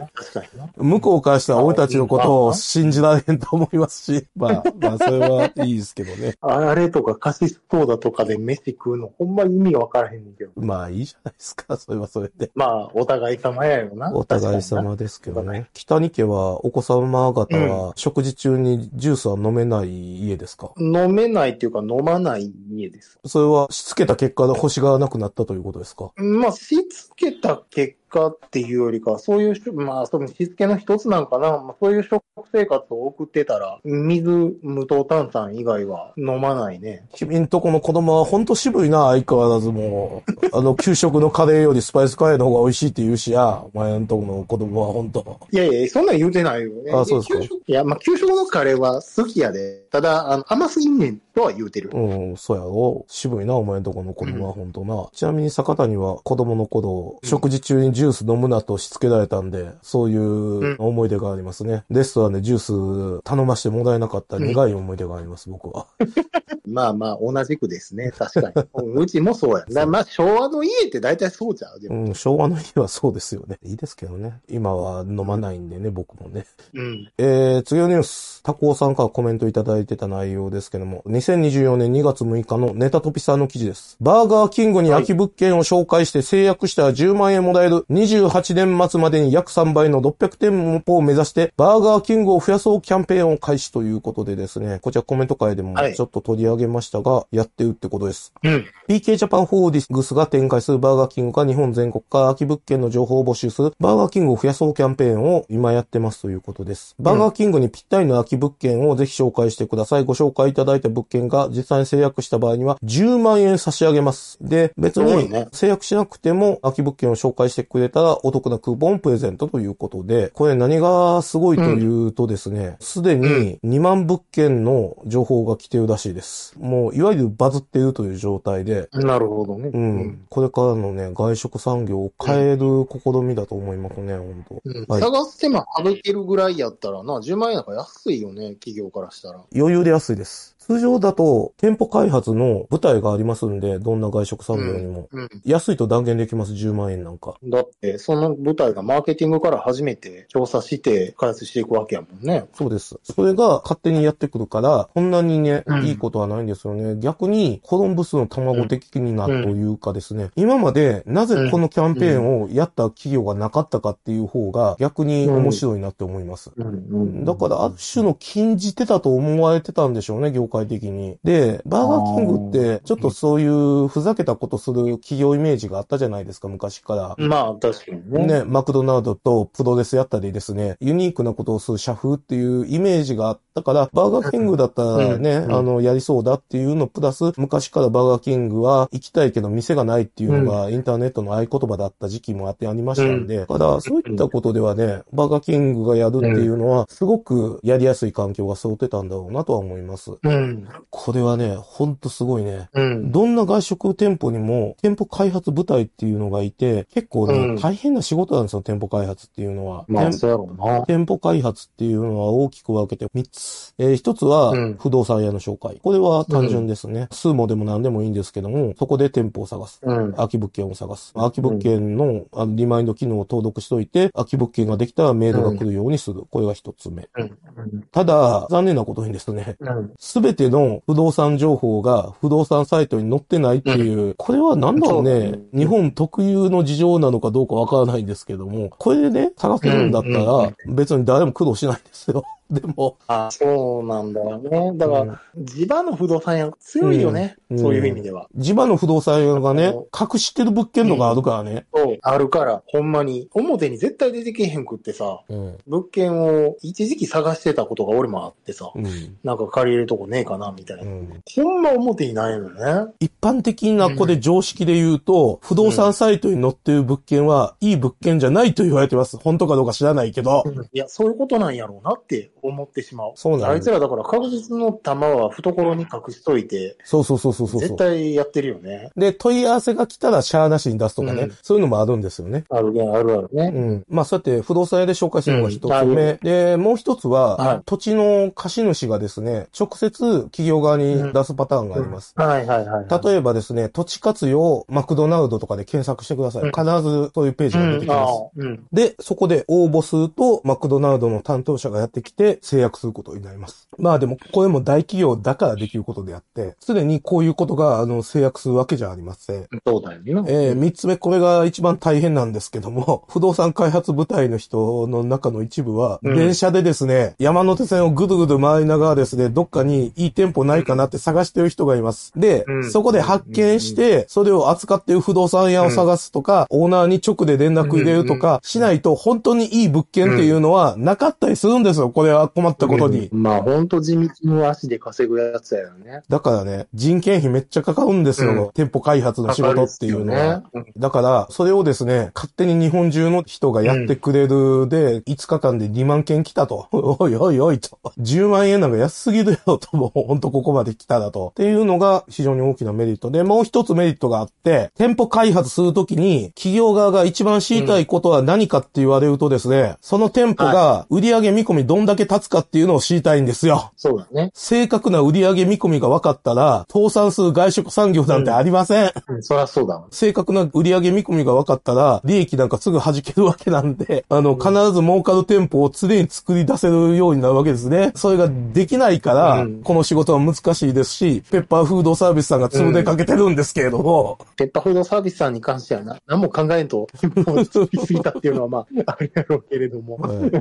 [SPEAKER 1] 向こうからしたら俺たちのことを信じられへんと思いますし、まあ、まあ、それはいいですけどね。
[SPEAKER 2] あれとかカシスソーダとかで飯食うのほんま意味がわからへんねんけど。
[SPEAKER 1] まあ、いいじゃないですか、それはそれで。
[SPEAKER 2] まあ、お互い様やよな。
[SPEAKER 1] お互い様ですけどね。北に家は、お子様方は、食事中にジュースは飲めない家ですか
[SPEAKER 2] にな。飲めないっていうか飲まない家です。
[SPEAKER 1] それは、しつけた結果で星がなくなったということですか？
[SPEAKER 2] まあ、しつけた結果っていうよりかは、そういうし、まあ、そのしつけの一つなんかな。まあ、そういう食生活を送ってたら、水、無糖炭酸以外は飲まないね。
[SPEAKER 1] 君んとこの子供はほんと渋いな、相変わらずもう。あの、給食のカレーよりスパイスカレーの方が美味しいって言うしや、お前んとこの子供はほんと。
[SPEAKER 2] いやいや、そんなん言うてないよね。
[SPEAKER 1] あそうですか
[SPEAKER 2] いや、まあ、給食のカレーは好きやで。ただ、あの、甘すぎんねんとは言うてる。
[SPEAKER 1] うん、そうやろ。渋いな、お前んとこの子供はほんとな。ちなみに坂谷は子供の頃、食事中にジュース飲むなとしつけられたんで、そういう思い出がありますね。レストランでジュース頼ましてもらえなかった苦い思い出があります、僕は。
[SPEAKER 2] まあまあ、同じくですね。確かに。うちもそうや。なまあ、昭和の家って大体そうじゃう。でも
[SPEAKER 1] うん、昭和の家はそうですよね。いいですけどね。今は飲まないんでね、僕もね。
[SPEAKER 2] うん。
[SPEAKER 1] えー、次のニュース。タコーさんからコメントいただいてた内容ですけども、2024年2月6日のネタトピさんの記事です。バーガーキングに空き物件を紹介して制約したら10万円もらえる28年末までに約3倍の600店舗を目指して、バーガーキングを増やそうキャンペーンを開始ということでですね、こちらコメント会でも
[SPEAKER 2] はい
[SPEAKER 1] ちょっと取り上げましたが、やってるってことです。
[SPEAKER 2] うん。
[SPEAKER 1] PK ジャパンホールディングスが展開するバーガーキングが日本全国から空き物件の情報を募集するバーガーキングを増やそうキャンペーンを今やってますということです。バーガーキングにぴったりの空き物件をぜひ紹介してください。ご紹介いただいた物件が実際に制約した場合には10万円差し上げます。で、別に制約しなくても空き物件を紹介してくれたらお得なクーポンプレゼントということで、これ何がすごいというとですね、すでに2万物件の情報が来てるらしいです。もういわゆるバズっているという状態で、
[SPEAKER 2] なるほどね。
[SPEAKER 1] うん。これからのね、外食産業を変える試みだと思いますね、本当、
[SPEAKER 2] うん
[SPEAKER 1] はい
[SPEAKER 2] 探す手間省けるぐらいやったらな、10万円なんか安いよね、企業からしたら。
[SPEAKER 1] 余裕で安いです。通常だと、店舗開発の舞台がありますんで、どんな外食産業にも。
[SPEAKER 2] うん。
[SPEAKER 1] 安いと断言できます、10万円なんか。
[SPEAKER 2] だって、その舞台がマーケティングから初めて調査して開発していくわけやもんね。
[SPEAKER 1] そうです。それが勝手にやってくるから、こんなにね、
[SPEAKER 2] うん
[SPEAKER 1] いいことはないんですよね。逆に、コロンブスの卵的になというかですね、今までなぜこのキャンペーンをやった企業がなかったかっていう方が逆に面白いなって思います。
[SPEAKER 2] うんうん
[SPEAKER 1] だから、ある種の禁じてたと思われてたんでしょうね、業界的に。で、バーガーキングって、ちょっとそういうふざけたことする企業イメージがあったじゃないですか、昔から。
[SPEAKER 2] まあ、確かにね。
[SPEAKER 1] ね、マクドナルドとプロレスやったりですね、ユニークなことをする社風っていうイメージがあったから、バーガーキングだったらね、
[SPEAKER 2] うん
[SPEAKER 1] あの、やりそうだっていうのプラス、昔からバーガーキングは行きたいけど店がないっていうのがインターネットの合言葉だった時期もあってありましたんで、だからそういったことではね、バーガーキングがやるっていうのは、すごくやりやすい環境が揃ってたんだろうなとは思います。
[SPEAKER 2] うん。
[SPEAKER 1] これはね、ほんとすごいね。
[SPEAKER 2] うん。
[SPEAKER 1] どんな外食店舗にも、店舗開発部隊っていうのがいて、結構ね、
[SPEAKER 2] うん
[SPEAKER 1] 大変な仕事なんですよ、店舗開発っていうのは。
[SPEAKER 2] まあ、
[SPEAKER 1] 店
[SPEAKER 2] そうやろうな。
[SPEAKER 1] 店舗開発っていうのは大きく分けて3つ。えー一つは
[SPEAKER 2] うん、
[SPEAKER 1] 不動産屋の紹介。これは単純ですね。スーモでも何でもいいんですけども、そこで店舗を探す。
[SPEAKER 2] うん。
[SPEAKER 1] 空き物件を探す。空き物件のあのリマインド機能を登録しといて、空き物件ができたらメールが来るようにする。これが一つ目。
[SPEAKER 2] うん。
[SPEAKER 1] ただ、残念なことにですね、
[SPEAKER 2] うん。
[SPEAKER 1] すべての不動産情報が不動産サイトに載ってないっていう、これはなんだろうね日本特有の事情なのかどうかわからないんですけども、これでね、探せるんだったら、別に誰も苦労しないんですよ。でも、
[SPEAKER 2] あ、そうなんだよね。だから、地場の不動産屋強いよね。
[SPEAKER 1] うん
[SPEAKER 2] そういう意味では。
[SPEAKER 1] 地場の不動産屋がね
[SPEAKER 2] う、
[SPEAKER 1] 隠してる物件とかあるからね。
[SPEAKER 2] そう。あるから、ほんまに、表に絶対出てけへんくってさ、
[SPEAKER 1] うん。
[SPEAKER 2] 物件を一時期探してたことが俺もあってさ、
[SPEAKER 1] うん。
[SPEAKER 2] なんか借りれるとこねえかな、みたいな。
[SPEAKER 1] うん
[SPEAKER 2] ほんま表にないのね。
[SPEAKER 1] 一般的なこれ常識で言うと、不動産サイトに載ってる物件は、いい物件じゃないと言われてます。本当かどうか知らないけど。
[SPEAKER 2] いや、そういうことなんやろうなって思ってしまう。
[SPEAKER 1] そうなんだ
[SPEAKER 2] あいつらだから確実の玉は懐に隠しといて、
[SPEAKER 1] そうそうそうそうそう。
[SPEAKER 2] 絶対やってるよね。
[SPEAKER 1] で、問い合わせが来たらシャアなしに出すとかね、
[SPEAKER 2] うん
[SPEAKER 1] そういうのもあるんですよね。
[SPEAKER 2] あるね、あるあるね。
[SPEAKER 1] うん。まあ、そうやって不動産屋で紹介するのが一つ
[SPEAKER 2] うん
[SPEAKER 1] 目。で、もう一つは、
[SPEAKER 2] はい
[SPEAKER 1] 土地の貸主がですね、直接企業側に出すパターンがあります。
[SPEAKER 2] はいはいはい。
[SPEAKER 1] 例えばですね、土地活用マクドナルドとかで検索してください。
[SPEAKER 2] うん
[SPEAKER 1] 必ずそういうページが出てき
[SPEAKER 2] うん、あ
[SPEAKER 1] ます。
[SPEAKER 2] あうん。
[SPEAKER 1] で、そこで応募すると、マクドナルドの担当者がやってきて制約することになります。まあでも、これも大企業だからできることであって、すでにこういうことが、あの、制約するわけじゃありません。
[SPEAKER 2] そうだよね。
[SPEAKER 1] えー、三つ目、これが一番大変なんですけども、不動産開発部隊の人の中の一部は、
[SPEAKER 2] うん
[SPEAKER 1] 電車でですね、山手線をぐるぐる回りながらですね、どっかにいい店舗ないかなって探してる人がいます。で、
[SPEAKER 2] うん
[SPEAKER 1] そこで発見して、それを扱っている不動産屋を探すとか、オーナーに直で連絡入れるとか、しないと本当にいい物件っていうのはなかったりするんですよ、これは。が困ったことに。
[SPEAKER 2] うんまあ、ほんと地道に足で稼ぐやつやよね。
[SPEAKER 1] だからね、人件費めっちゃかかるんですよ。
[SPEAKER 2] うん
[SPEAKER 1] 店舗開発の仕事っていうのは。
[SPEAKER 2] かかるっすよね。
[SPEAKER 1] だから、それをですね、勝手に日本中の人がやってくれるで、5日間で2万件来たと。おいおいおいと。10万円なんか安すぎるよと、もうほんとここまで来ただと。っていうのが非常に大きなメリットで、もう一つメリットがあって、店舗開発するときに、企業側が一番知りたいことは何かって言われるとですね、その店舗が売上見込みどんだけ立つかっていうのを知りたいんですよ。
[SPEAKER 2] そうだね。
[SPEAKER 1] 正確な売上見込みが分かったら、倒産する外食産業なんてありません。
[SPEAKER 2] うん、そりゃそうだわ。
[SPEAKER 1] 正確な売上見込みが分かったら、利益なんかすぐ弾けるわけなんで、あの、必ず儲かる店舗を常に作り出せるようになるわけですね。それができないから、
[SPEAKER 2] うん
[SPEAKER 1] この仕事は難しいですし、ペッパーフードサービスさんが潰れかけてるんですけれども、
[SPEAKER 2] ペッパーフードサービスさんに関してはな、何も考えんと、もうすぎたっていうのはまあ、あるやろうけれども。
[SPEAKER 1] はい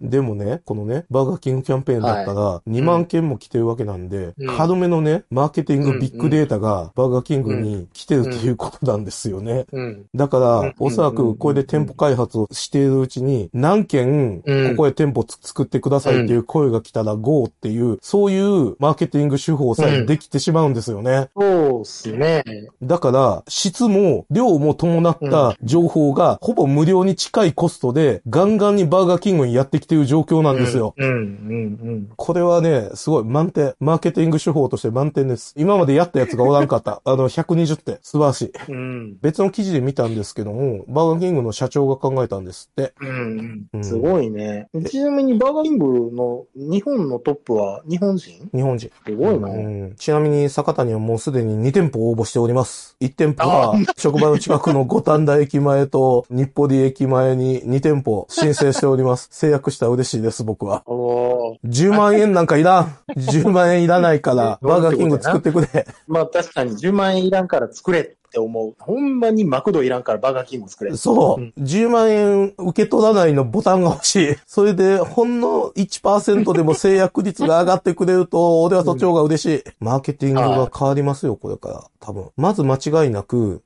[SPEAKER 1] でもね、このね、バーガーキングキャンペーンだったら、2万件も来てるわけなんで、
[SPEAKER 2] うん
[SPEAKER 1] 軽めのね、マーケティングビッグデータがバーガーキングに来てるということなんですよね。
[SPEAKER 2] うん。
[SPEAKER 1] だか
[SPEAKER 2] うん
[SPEAKER 1] ら、おそらくこれで店舗開発をしているうちに、何件、
[SPEAKER 2] うん
[SPEAKER 1] ここへ店舗つ作ってくださいっていう声が来たら GO っていう、そういうマーケティング手法さえできてしまうんですよね。
[SPEAKER 2] そうっすね。
[SPEAKER 1] だから、質も量も伴った情報がほぼ無料に近いコストで、ガンガンにバーガーキングにやってきている状況なんですよ。
[SPEAKER 2] うん、うん、うん。
[SPEAKER 1] これはね、すごい満点。マーケティング手法として満点です。今までやったやつがおらんかった。あの、120点。素晴らしい。
[SPEAKER 2] うん。
[SPEAKER 1] 別の記事で見たんですけども、バーガーキングの社長が考えたんですって。
[SPEAKER 2] うん
[SPEAKER 1] う。ん
[SPEAKER 2] すごいね。ちなみにバーガーキングの日本のトップは日本人？
[SPEAKER 1] 日本人。
[SPEAKER 2] すごいな。
[SPEAKER 1] うん、ちなみに坂田にはもうすでに2店舗応募しております。1店舗は職場の近くの五反田駅前と日暮里駅前に2店舗申請しております。制約したら嬉しいです、僕は。
[SPEAKER 2] おー
[SPEAKER 1] 10万円なんかいらん。10万円いらないから、バーガーキング作ってくれ。
[SPEAKER 2] まあ確かに10万円いらんから作れって思う。ほんまにマクドいらんからバーガーキング作れ。
[SPEAKER 1] そうう。10万円受け取らないのボタンが欲しい。それで、ほんの1%でも制約率が上がってくれると、俺はそっちの方が嬉しい。マーケティングが変わりますよ、これから。多分。まず間違いなく、
[SPEAKER 2] うん。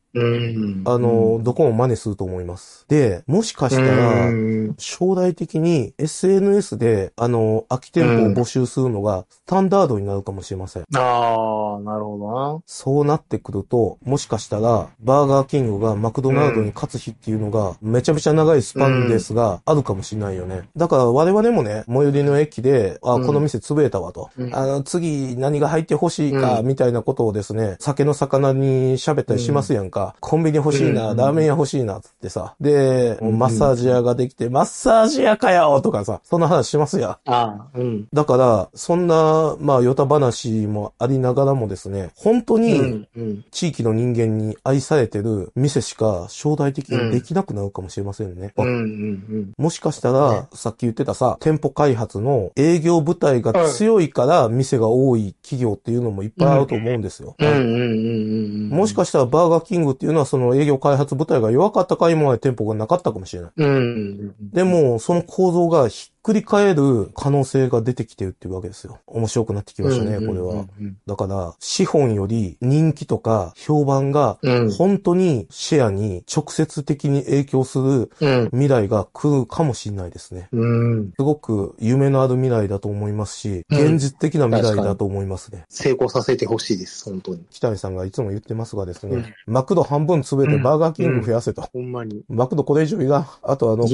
[SPEAKER 1] あの、どこも真似すると思います。で、もしかしたら、
[SPEAKER 2] うん
[SPEAKER 1] 将来的に SNS で、あの、空き店舗を募集するのがスタンダードになるかもしれません。
[SPEAKER 2] ああ、なるほどな。
[SPEAKER 1] そうなってくると、もしかしたら、バーガーキングがマクドナルドに勝つ日っていうのが、めちゃめちゃ長いスパンですが、あるかもしれないよね。だから我々もね、最寄りの駅で、あ、
[SPEAKER 2] うん
[SPEAKER 1] この店潰れたわと。
[SPEAKER 2] うん
[SPEAKER 1] あの、次何が入ってほしいか、
[SPEAKER 2] うん
[SPEAKER 1] みたいなことをですね、酒の魚に喋ったりしますやんか。コンビニ欲しいな、
[SPEAKER 2] うん
[SPEAKER 1] ラーメン屋欲しいな、つってさ。で、
[SPEAKER 2] うん
[SPEAKER 1] マッサージ屋ができて、マッサージ屋かよとかさ、そんな話しますやん。
[SPEAKER 2] ああ、うん。
[SPEAKER 1] だから、そんな、まあ、ヨタ話もありながらもですね、本当
[SPEAKER 2] う
[SPEAKER 1] に。地域の人間に愛されてる店しか将来的にできなくなるかもしれませんね。
[SPEAKER 2] うん。うん。
[SPEAKER 1] もしかしたら、さっき言ってたさ、店舗開発の営業部隊が強いから店が多い企業っていうのもいっぱいあると思うんですよ。もしかしたらバーガーキングっていうのはその営業開発部隊が弱かったから今まで店舗がなかったかもしれない。
[SPEAKER 2] うん。
[SPEAKER 1] でも、その構造がひっくり返る可能性が出てきてるっていうわけですよ。面白くなってきましたね、これは。。だから、資本より人気とか評判が
[SPEAKER 2] うん。
[SPEAKER 1] 本当にシェアに直接的に影響する
[SPEAKER 2] うん。
[SPEAKER 1] 未来が来るかもしれないですね。
[SPEAKER 2] うん。
[SPEAKER 1] すごく夢のある未来だと思いますし、
[SPEAKER 2] うん
[SPEAKER 1] 現実的な未来だと思いますね。
[SPEAKER 2] 成功させてほしいです、本当に。
[SPEAKER 1] 北谷さんがいつも言ってますがですね、
[SPEAKER 2] うん
[SPEAKER 1] マクド半分潰れてバーガーキング増やせと。
[SPEAKER 2] ほんまに。
[SPEAKER 1] マクドこれ以上いらん。あとあの。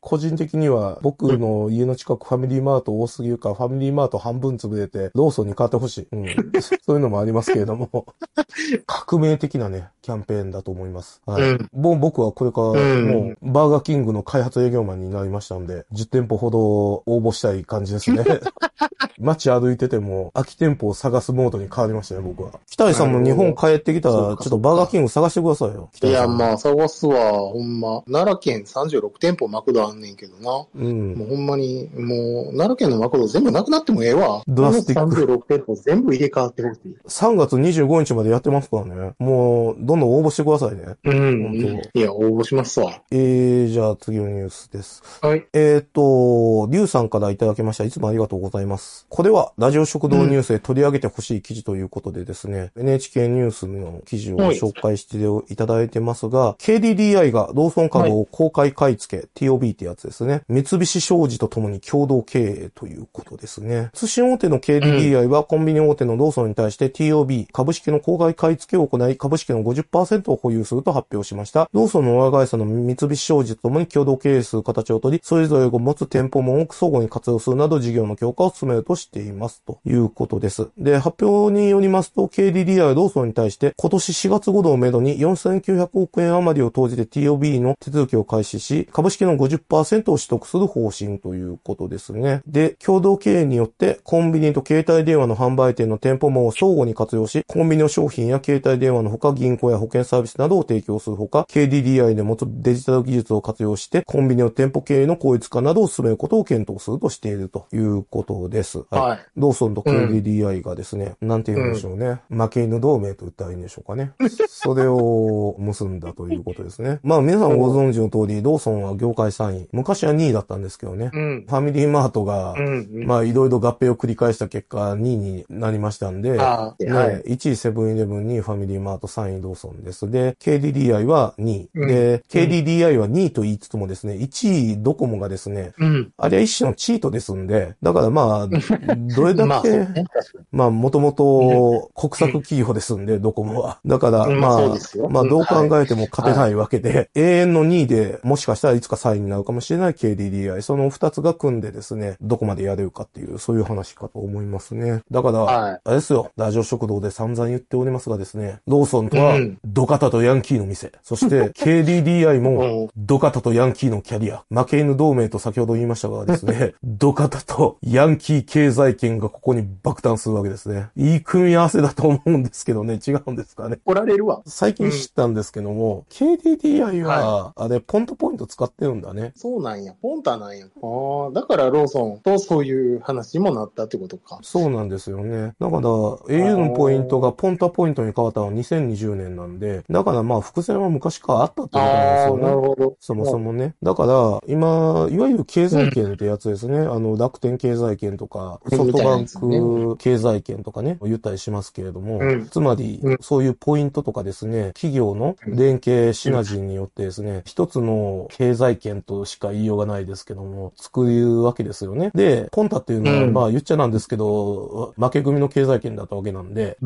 [SPEAKER 1] 個人的には僕の家の近くファミリーマート多すぎるからファミリーマート半分潰れてローソンに変わってほしい。うん。そういうのもありますけれども、革命的なね、キャンペーンだと思います。はい。
[SPEAKER 2] うん
[SPEAKER 1] もう僕はこれから
[SPEAKER 2] うん
[SPEAKER 1] もうバーガーキングの開発営業マンになりましたんで、10店舗ほど応募したい感じですね。街歩いてても空き店舗を探すモードに変わりましたね、僕は。北谷さんも日本帰ってきたら、ちょっとバーガーキング探してくださいよ。
[SPEAKER 2] いや、まあ、探すわ、ほんま。奈良県36店舗マクドあんねんけどな。
[SPEAKER 1] うん。
[SPEAKER 2] もうほんまに、もう、奈良県のマクド全部なくなってもええわ。
[SPEAKER 1] ドラスティック
[SPEAKER 2] あの36店舗全部入れ替わってほしい。
[SPEAKER 1] 3月25日までやってますからね。もう、どんどん応募してくださいね。
[SPEAKER 2] うん
[SPEAKER 1] 本
[SPEAKER 2] いや、応募しますわ。
[SPEAKER 1] えー、じゃあ次のニュースです。
[SPEAKER 2] はい。
[SPEAKER 1] えーと、リュウさんからいただきました。いつもありがとうございます。これは、ラジオ食堂ニュースで取り上げてほしい記事ということでですね、NHK ニュースの記事を
[SPEAKER 2] はい
[SPEAKER 1] 紹介していただいてますが、KDDI がローソン株を公開買い付け、TOB ってやつですね。三菱商事事とともに共同経営ということですね。通信大手の KDDI はコンビニ大手のローソンに対して TOB、株式の公開買い付けを行い、株式の50%を保有すると発表しました。ローソンの親会社の三菱商事とともに共同経営する形をとり、それぞれを持つ店舗門を相互に活用するなど事業の強化を進めるとしています。ということです。で、発表によりますと、KDDI はローソンに対して今年4月頃をめどに4900億円余りを投じて TOB の手続きを開始し、株式の50%を取得する方針ということですね。で、共同経営によってコンビニと携帯電話の販売店の店舗門を相互に活用し、コンビニの商品や携帯電話のほか銀行や保険サービスなどを提供するほか、KDDI で持つデジタル技術を活用して、コンビニの店舗経営の効率化などを進めることを検討するとしているということです。はい。はい、ローソンと KDDI がですね、うん、なんて言うんでしょうね。うん、負け犬同盟と言ったらいいんでしょうかね。それを結んだということですね。まあ皆さんご存知の通り、ローソンは業界3位。昔は2位だったんですけどね。うん、ファミリーマートが、うんうん、まあいろいろ合併を繰り返した結果2位になりましたんで、ね、はい、1位セブンイレブンにファミリーマート3位ローソンです。で、KDDI は2位。うん、で、KDDI は2位と言いつつもですね、1位ドコモがですね、うん、あれは一種のチートですんで、だからまあ、どれだけ、まあ、ね、まあ、もともと国策企業ですんで、ドコモは。だから、まあ、まあ、どう考えても勝てないわけで、永遠の2位で、もしかしたらいつか3位になるかもしれない KDDI、その2つが組んでですね、どこまでやれるかっていう、そういう話かと思いますね。だから、あれですよ、ラジオ食堂で散々言っておりますがですね、ローソンとは、ドカタとヤンキーの店、そして KDDI も、ドカタとヤンキーのキャリア、負け犬同盟と先ほど言いましたがですね、ドカタとヤンキー経済圏がここに爆誕するわけですね。いい組み合わせだと思うんですけどね、違うんですかね。
[SPEAKER 2] 怒られるわ。
[SPEAKER 1] 最近知ったんですけども、うん、KDDI は、あれ、ポントポイント使ってるんだね。
[SPEAKER 2] そうなんや。ポンタなんや。ああ、だからローソンとそういう話にもなったってことか。
[SPEAKER 1] そうなんですよね。だから、au のポイントがポンタポイントに変わったのは2020年なんで、だからまあ、伏線は昔からあったってことなんですよね。なるほど。そもそもね。だから、今、いわゆる経済圏ってやつですね。うん、あの、楽天経済圏とか、ソフトバンク経済圏とかね、言ったりしますけれども、うん、つまり、そういうポイントとかですね、企業の連携シナジーによってですね、一つの経済圏としか言いようがないですけども、作るわけですよね。で、ポンタっていうのは、まあ言っちゃなんですけど、負け組の経済圏だったわけなんで、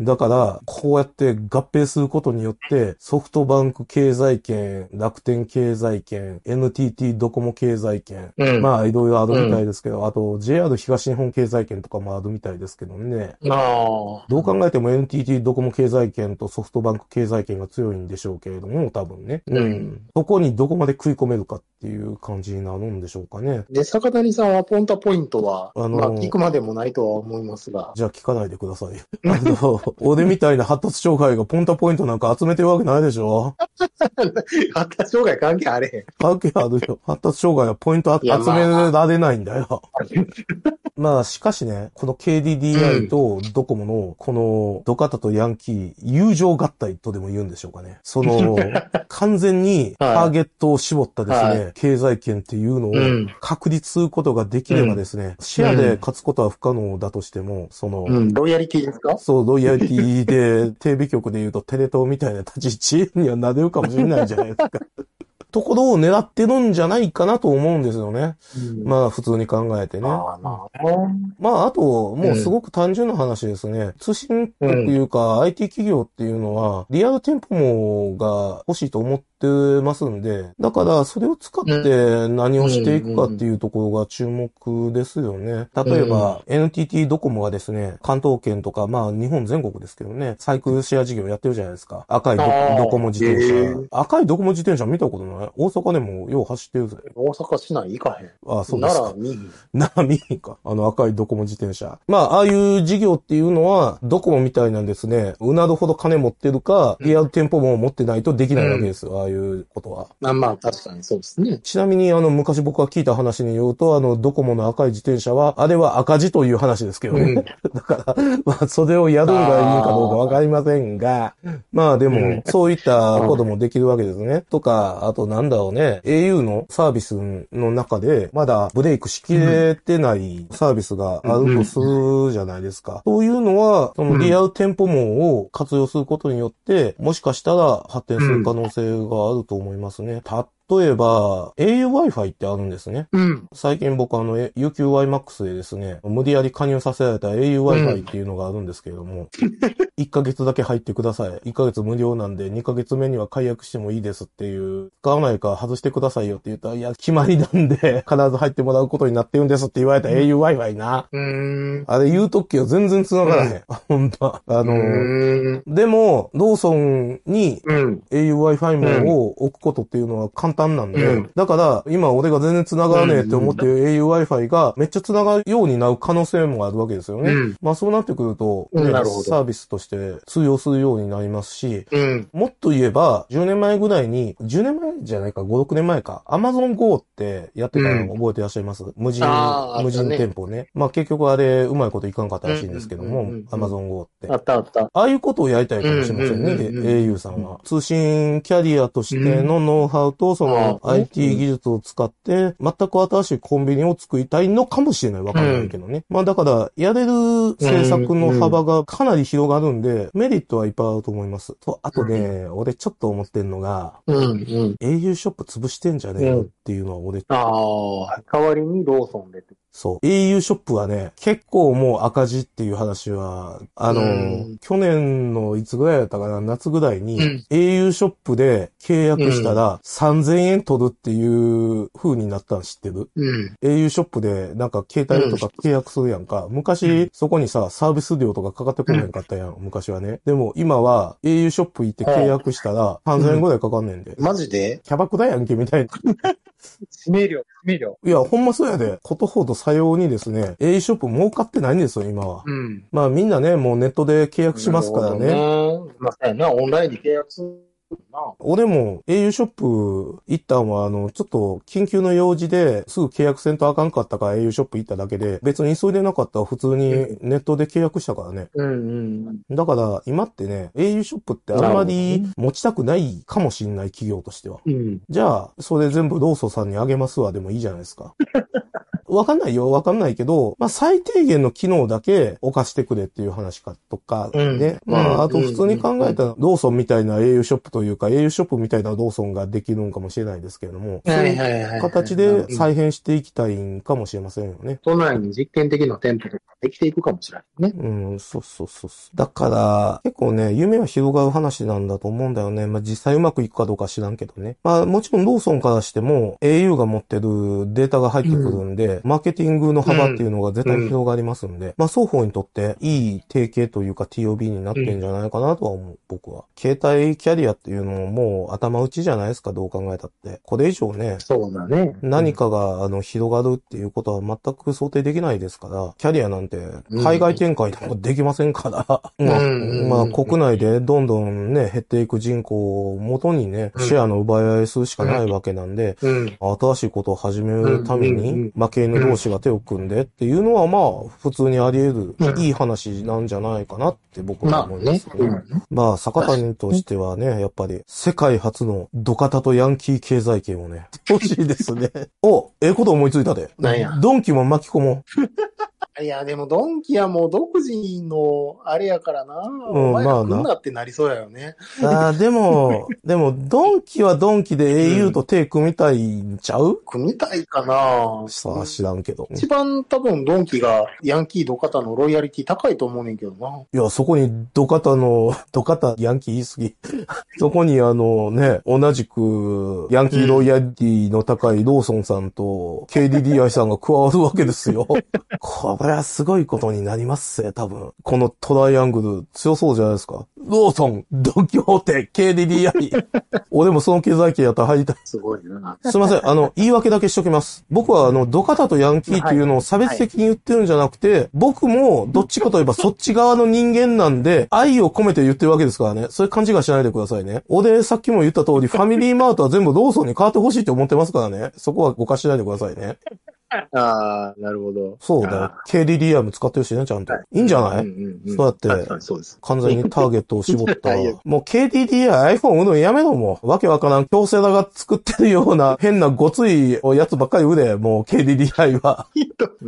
[SPEAKER 1] だから、こうやって合併することによって、ソフトバンク経済圏、楽天経済圏、NTT ドコモ経済圏、まあいろいろあるみたいですけど、あと JR 東日本経済圏とかもあるみたいですけどね。どう考えても NTT ドコモ経済圏とソフトバンク経済圏が強いんでしょうけれども、多分ね。うん。そこにどこまで食い込めるかっていう感じになるんでしょうかね。
[SPEAKER 2] で、坂谷さんはポンタポイントは、あのー、まあ聞くまでもないとは思いますが。
[SPEAKER 1] じゃあ聞かないでください。あの、俺みたいな発達障害がポンタポイントなんか集めてるわけないでしょ
[SPEAKER 2] 発達障害関係あれへん。
[SPEAKER 1] 関係あるよ。発達障害はポイント集められないんだよ。まあ、しかしね、この KDDI とドコモの、このドカタとヤンキー、友情合体とでも言うんでしょうかね。その、完全にターゲットを絞ったですね、はい、経済圏っていうのを確立することができればですね、うん、シェアで勝つことは不可能だとしても、その、
[SPEAKER 2] うん、ロイヤリティですか？
[SPEAKER 1] そう、ロイヤリティで、テレビ局で言うとテレ東みたいな立ち位置にはなれるかもしれないじゃないですか。ところを狙ってるんじゃないかなと思うんですよね。うん、まあ普通に考えてね。あまああと、もうすごく単純な話ですね。うん、通信というか IT 企業っていうのは、リアル店舗もが欲しいと思ってってますんで、だからそれを使って何をしていくかっていうところが注目ですよね。例えば、NTT ドコモがですね、関東圏とか、まあ日本全国ですけどね、サイクルシェア事業やってるじゃないですか。赤いドコモ自転車。赤いドコモ自転車見たことない？大阪でもよう走ってるぜ。
[SPEAKER 2] 大阪市内行かへん。
[SPEAKER 1] ああ、そうですか。
[SPEAKER 2] 奈良見
[SPEAKER 1] 奈良見か。あの赤いドコモ自転車。まあ、ああいう事業っていうのは、ドコモみたいなんですね、うなるほど金持ってるか、リアル店舗も持ってないとできないわけですよ。うんいうことは。
[SPEAKER 2] まあまあ、確かにそうですね。
[SPEAKER 1] ちなみに、あの、昔僕が聞いた話によると、あの、ドコモの赤い自転車は、あれは赤字という話ですけどね。うん、だから、まあ、それをやるのがいいかどうかわかりませんが、まあでも、そういったこともできるわけですね。とか、あとなんだろうね、au のサービスの中で、まだブレイクしきれてないサービスがあるとするじゃないですか。そういうのは、そのリアル店舗網を活用することによって、もしかしたら発展する可能性があると思いますね。例えば、au Wi-Fi ってあるんですね。
[SPEAKER 2] うん。
[SPEAKER 1] 最近僕あの、え UQYMAX でですね、無理やり加入させられた au Wi-Fi っていうのがあるんですけれども、1ヶ月だけ入ってください。1ヶ月無料なんで、2ヶ月目には解約してもいいですっていう、使わないから外してくださいよって言ったら、いや、決まりなんで、必ず入ってもらうことになってるんですって言われた au Wi-Fi な。
[SPEAKER 2] うーん。
[SPEAKER 1] あれ言うときは全然繋がらへん。ほん と。あの。でも、ローソンに
[SPEAKER 2] うん。
[SPEAKER 1] au Wi-Fi 網を置くことっていうのは簡単なんで、
[SPEAKER 2] うん
[SPEAKER 1] だから、今俺が全然繋がらねえって思ってる au Wi-Fi がめっちゃ繋がるようになる可能性もあるわけですよね。
[SPEAKER 2] うん
[SPEAKER 1] まあそうなってくると、ねサービスとして通用するようになりますし、
[SPEAKER 2] うん。
[SPEAKER 1] もっと言えば、10年前ぐらいに、10年前じゃないか、5、6年前か、Amazon Go ってやってたの覚えてらっしゃいます、無人無人店舗ね。まあ結局あれ、うまいこといかんかったらしいんですけども、Amazon Go って。
[SPEAKER 2] あったあった。
[SPEAKER 1] ああいうことをやりたいかもしれませんね、au さんは。通信キャリアとしてのノウハウと、その
[SPEAKER 2] うん
[SPEAKER 1] IT 技術を使って、全く新しいコンビニを作りたいのかもしれない。わかんないけどね。まあだから、やれる政策の幅がかなり広がるんで、メリットはいっぱいあると思います。と、あとね、俺ちょっと思ってんのが、
[SPEAKER 2] うん。うん。
[SPEAKER 1] au ショップ潰してんじゃねえよっていうのは俺、
[SPEAKER 2] ああ、代わりにローソンでって。
[SPEAKER 1] そう。au ショップはね、結構もう赤字っていう話は、あの、
[SPEAKER 2] うん
[SPEAKER 1] 去年のいつぐらいだったかな、夏ぐらいに、
[SPEAKER 2] うん
[SPEAKER 1] au ショップで契約したら3000円取るっていう風になったの知ってる？
[SPEAKER 2] うん。
[SPEAKER 1] ?au ショップでなんか携帯とか契約するやんか。昔、そこにさ、サービス料とかかかってこへんかったやん、昔はね。でも今は au ショップ行って契約したら3000円ぐらいかかんねんで。
[SPEAKER 2] マジで？
[SPEAKER 1] キャバクラやんけみたいな。
[SPEAKER 2] 指名料、指名料。
[SPEAKER 1] いや、ほんまそうやで。ことほどさようにですね、au ショップ儲かってないんですよ、今は。
[SPEAKER 2] うん。
[SPEAKER 1] まあみんなね、もうネットで契約しますからね。
[SPEAKER 2] まあ、そうやな、オンラインで契約するな。
[SPEAKER 1] 俺も au ショップ行ったんは、あの、ちょっと緊急の用事ですぐ契約せんとあかんかったから au ショップ行っただけで、別に急いでなかったら普通にネットで契約したからね。
[SPEAKER 2] うんうん。
[SPEAKER 1] だから今ってね、au ショップってあんまり持ちたくないかもしんない企業としては。
[SPEAKER 2] うん。
[SPEAKER 1] じゃあ、それ全部ローソンさんにあげますわでもいいじゃないですか。わかんないよ、わかんないけど、まあ、最低限の機能だけ置かしてくれっていう話かとか、
[SPEAKER 2] うん
[SPEAKER 1] ね。まあ、
[SPEAKER 2] うん
[SPEAKER 1] あと普通に考えたら、ローソンみたいな au ショップというか、au ショップみたいなローソンができるんかもしれないですけれども、
[SPEAKER 2] はい
[SPEAKER 1] いう
[SPEAKER 2] はいはい。
[SPEAKER 1] 形で再編していきたいんかもしれませんよね。
[SPEAKER 2] 都内に実験的な店舗とかできていくかもしれないね。
[SPEAKER 1] うん、そうそうそうそう。だから、結構ね、夢は広がる話なんだと思うんだよね。まあ実際うまくいくかどうか知らんけどね。まあもちろんローソンからしても au が持ってるデータが入ってくるんで、マーケティングの幅っていうのが絶対広がりますんで、まあ双方にとっていい提携というか TOB になってんじゃないかなとは思う、僕は。携帯キャリアっていうのももう頭打ちじゃないですか、どう考えたって。これ以上ね、
[SPEAKER 2] そうだね。
[SPEAKER 1] 何かが、あの、広がるっていうことは全く想定できないですから、キャリアなんて、海外展開なんかできませんから、まあ、
[SPEAKER 2] うん。
[SPEAKER 1] まあ、国内でどんどんね、減っていく人口を元にね、
[SPEAKER 2] うん。
[SPEAKER 1] シェアの奪い合いするしかないわけなんで、
[SPEAKER 2] うん。
[SPEAKER 1] 新しいことを始めるため
[SPEAKER 2] うんうんうん。
[SPEAKER 1] に、負け犬同士が手を組んでっていうのは、まあ、普通にあり得る、
[SPEAKER 2] うん
[SPEAKER 1] いい話なんじゃないかなって僕は思います。。
[SPEAKER 2] うん
[SPEAKER 1] まあ、坂谷としてはね、やっぱり、世界初のドカタとヤンキー経済圏をね、欲しいですね。お、ええこと思いついたで。
[SPEAKER 2] なんや
[SPEAKER 1] ドンキも巻き込も
[SPEAKER 2] いや、でもドンキはもう独自のあれやからな。お前ら
[SPEAKER 1] まあな
[SPEAKER 2] 来んなってなりそうやよね。
[SPEAKER 1] う。ああ、でも、でも、ドンキはドンキで au と手組みたいんちゃう、
[SPEAKER 2] 組みたいかな。
[SPEAKER 1] さあ、知らんけど。
[SPEAKER 2] 一番多分ドンキがヤンキードカタのロイヤリティ高いと思うねんけどな。
[SPEAKER 1] いや、そこにドカタの、ドカタヤンキー言い過ぎ。そこにあのね、同じくヤンキーロイヤリティの高いローソンさんと KDDI さんが加わるわけですよ。これはすごいことになりますぜ、多分。このトライアングル強そうじゃないですか。ローソン、ドンキホーテ、KDDI。俺もその経済圏やったら入りたい。
[SPEAKER 2] すごいな。
[SPEAKER 1] すいません。あの、言い訳だけしときます。僕は、あの、ドカタとヤンキーっていうのを差別的に言ってるんじゃなくて、僕も、どっちかといえば そっち側の人間なんで、愛を込めて言ってるわけですからね。そういう勘違いしないでくださいね。俺、さっきも言った通り、ファミリーマートは全部ローソンに変わってほしいって思ってますからね。そこは誤解しないでくださいね。
[SPEAKER 2] ああ、なるほど。
[SPEAKER 1] そうだよ。KDDI も使ってるしね、ちゃんと。いいんじゃない、
[SPEAKER 2] うんうんうん
[SPEAKER 1] そうやって。完全にターゲットを絞った。もう KDDI、iPhone 売るのやめろもう。わけわからん、京セラが作ってるような変なごついやつばっかり売れ。もう KDDI は。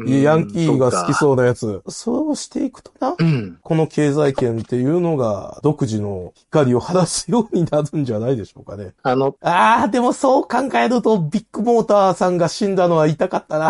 [SPEAKER 1] ヤンキーが好き
[SPEAKER 2] う
[SPEAKER 1] そうなやつ。そうしていくとな。
[SPEAKER 2] か。うん。
[SPEAKER 1] この経済圏っていうのが独自の光を晴らすようになるんじゃないでしょうかね。
[SPEAKER 2] あの、
[SPEAKER 1] あー、でもそう考えるとビッグモーターさんが死んだのは痛かったな。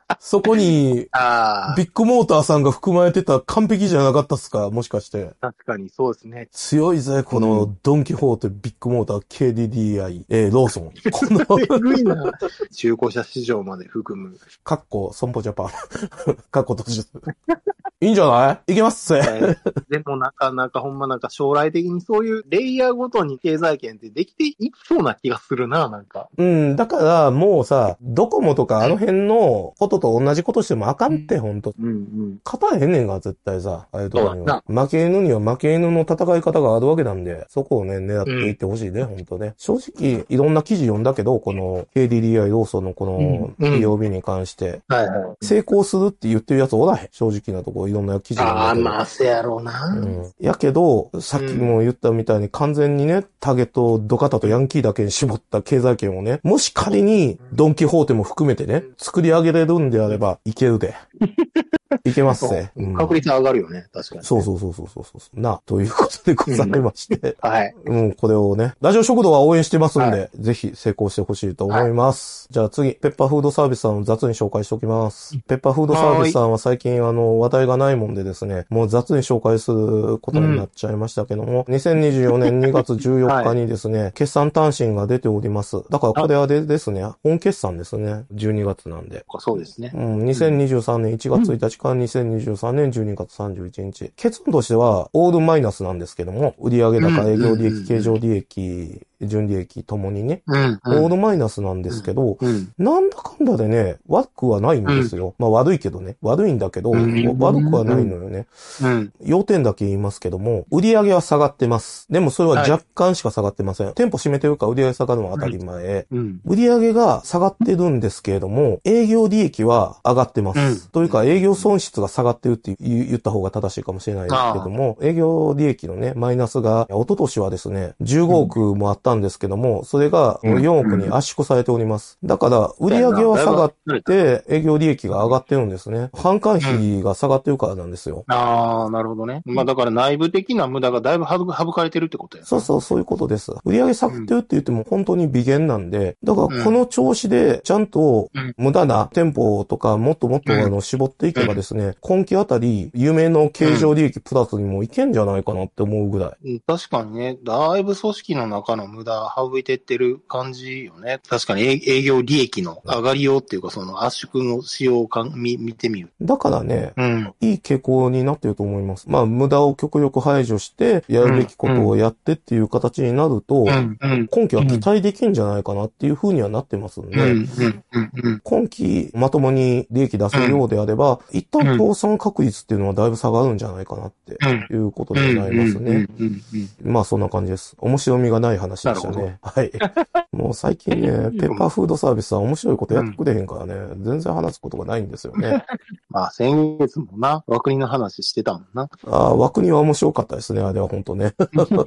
[SPEAKER 1] そこに、
[SPEAKER 2] ああ、
[SPEAKER 1] ビッグモーターさんが含まれてた完璧じゃなかったっすか？もしかして。
[SPEAKER 2] 確かにそうですね。
[SPEAKER 1] 強いぜ、このドンキホーテ、ビッグモーター、KDDI、えー、ローソン。この。
[SPEAKER 2] 中古車市場まで含む。
[SPEAKER 1] カッコ、損保ジャパン。カッコ閉じいいんじゃない？いけますぜ。
[SPEAKER 2] でもなかなかほんまなんか将来的にそういうレイヤーごとに経済圏ってできていきそうな気がするな、なんか。
[SPEAKER 1] うん、だからもうさ、ドコモとかあの辺のことと同じことしてもあかんって、ほんと。
[SPEAKER 2] うんうん。
[SPEAKER 1] 勝たへんねんが、絶対さ、ああいうところには。負け犬には負け犬の戦い方があるわけなんで、そこをね、狙っていってほしいね、ほんとね。正直、いろんな記事読んだけど、この KDDI ローソンのこの
[SPEAKER 2] うん
[SPEAKER 1] POB に関して、
[SPEAKER 2] はいはい。
[SPEAKER 1] 成功するって言ってるやつおらへん。正直なところ、いろんな記事読ん
[SPEAKER 2] ああ。まあ、せやろうな。
[SPEAKER 1] うん。やけど、さっきも言ったみたいに完全にね、ターゲットをドカタとヤンキーだけに絞った経済圏をね、もし仮にドンキホーテも含めてね、作り上げれるんでであれば、いけるで。いけますぜ。うん
[SPEAKER 2] 確率上がるよね、確かに。
[SPEAKER 1] そうそうそうそうそうそう。な、ということでございまして。
[SPEAKER 2] はい。
[SPEAKER 1] うん、これをね、ラジオ食堂は応援してますんで、ぜひ成功してほしいと思います。じゃあ次、ペッパーフードサービスさんを雑に紹介しておきます。ペッパーフードサービスさんは最近あの、話題がないもんでですね、もう雑に紹介することになっちゃいましたけども、2024年2月14日にですね、決算単身が出ております。だからこれはでですね、本決算ですね。12月なんで。
[SPEAKER 2] そうですね
[SPEAKER 1] う。ん、2023年1月1日から2023年12月31日。結論としては、オールマイナスなんですけども、売上高、営業利益、経常利益、純利益ともにね、
[SPEAKER 2] うん。
[SPEAKER 1] オールマイナスなんですけど、
[SPEAKER 2] うん。
[SPEAKER 1] なんだかんだでね、悪くはないんですよ。まあ悪いけどね。悪いんだけど、
[SPEAKER 2] うん
[SPEAKER 1] 悪くはないのよね。
[SPEAKER 2] うん。
[SPEAKER 1] 要点だけ言いますけども、売上は下がってます。でもそれは若干しか下がってません。店舗閉めてるから売上下がるのは当たり前。
[SPEAKER 2] うん。
[SPEAKER 1] 売上が下がってるんですけれども、営業利益は上がってます。
[SPEAKER 2] うん
[SPEAKER 1] というか、営業損失が下がってるって言言った方が正しいかもしれないですけども、営業利益のね、マイナスが、一昨年はですね、15億もあったんですけども、それが
[SPEAKER 2] うん
[SPEAKER 1] 4億に圧縮されております。だから、売上は下がって、営業利益が上がってるんですね。販管費が下がってるからなんですよ。
[SPEAKER 2] ああ、なるほどね。まあだから内部的な無駄がだいぶ省省かれてるってことやな。
[SPEAKER 1] そうそう、そういうことです。売上下がってるって言っても本当に微減なんで、だからこの調子でちゃんと
[SPEAKER 2] うん
[SPEAKER 1] 無駄な店舗とかもっともっと
[SPEAKER 2] うん
[SPEAKER 1] あの絞っていけばですね、今期あたり夢の経常利益プラスにもいけんじゃないかなって思うぐらい。
[SPEAKER 2] うん確かにね、だいぶ組織の中の無駄省いてってる感じよね。確かに営営業利益の上がりようっていうか、その圧縮の仕様をかん見見てみる。
[SPEAKER 1] だからね、
[SPEAKER 2] うん。
[SPEAKER 1] いい傾向になってると思います。まあ、無駄を極力排除して、やるべきことをやってっていう形になると、
[SPEAKER 2] うん。うん。
[SPEAKER 1] 今期は期待できんじゃないかなっていう風にはなってますんで、
[SPEAKER 2] うん。うん。うん。うん。
[SPEAKER 1] 今期まともに利益出せるようであれば、一旦倒産確率っていうのはだいぶ下がるんじゃないかなって
[SPEAKER 2] うん。
[SPEAKER 1] いうことでございますね。まあそんな感じです。面白みがない話
[SPEAKER 2] なる
[SPEAKER 1] ね。はい。もう最近ね、ペッパーフードサービスは面白いことやってくれへんからね、全然話すことがないんですよね。
[SPEAKER 2] まあ先月もな、枠組の話してたもんな。
[SPEAKER 1] ああ、枠には面白かったですね、あれは本当ね。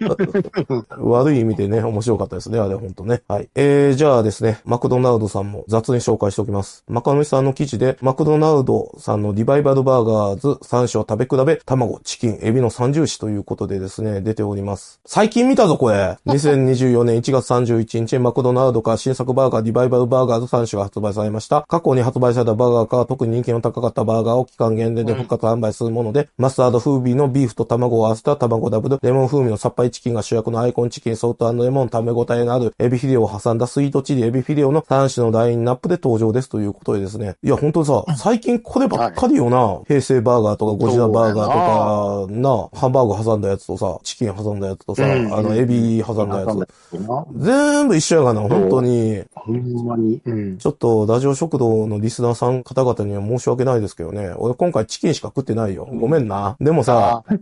[SPEAKER 1] 悪い意味でね、面白かったですね、あれは本当ね。はい。えー、じゃあですね、マクドナルドさんも雑に紹介しておきます。マカノミさんの記事で、マクドナルドさんのリバイバルバーガーズ3種を食べ比べ、卵、チキン、エビの三重視ということでですね、出ております。最近見たぞ、これ。2024年1月31日、マクドナルドから新作バーガーリバイバルバーガーズ3種が発売されました。過去に発売されたバーガーから特に人気の高かったバーガーを期間限定で復活販売するもので、マスタード風味のビーフと卵を合わせた卵ダブル、レモン風味のさっぱりチキンが主役のアイコンチキン、ソルトレモン、食べ応えのあるエビフィレオを挟んだスイートチリエビフィレオの3種のラインナップで登場ですということでですね。いや、本当にさ、最近こればっかりよな。平成バーガーとかゴジラバーガーとか、な、ハンバーグ挟んだやつとさ、チキン挟んだやつとさ、
[SPEAKER 2] うん
[SPEAKER 1] あの、エビ挟んだやつ。全部一緒やがな、本当に。
[SPEAKER 2] ほんまに。うん。
[SPEAKER 1] ちょっと、ラジオ食堂のリスナーさん方々には申し訳ないですけどね。俺今回チキンしか食ってないよ。ごめんな。でもさ、
[SPEAKER 2] あ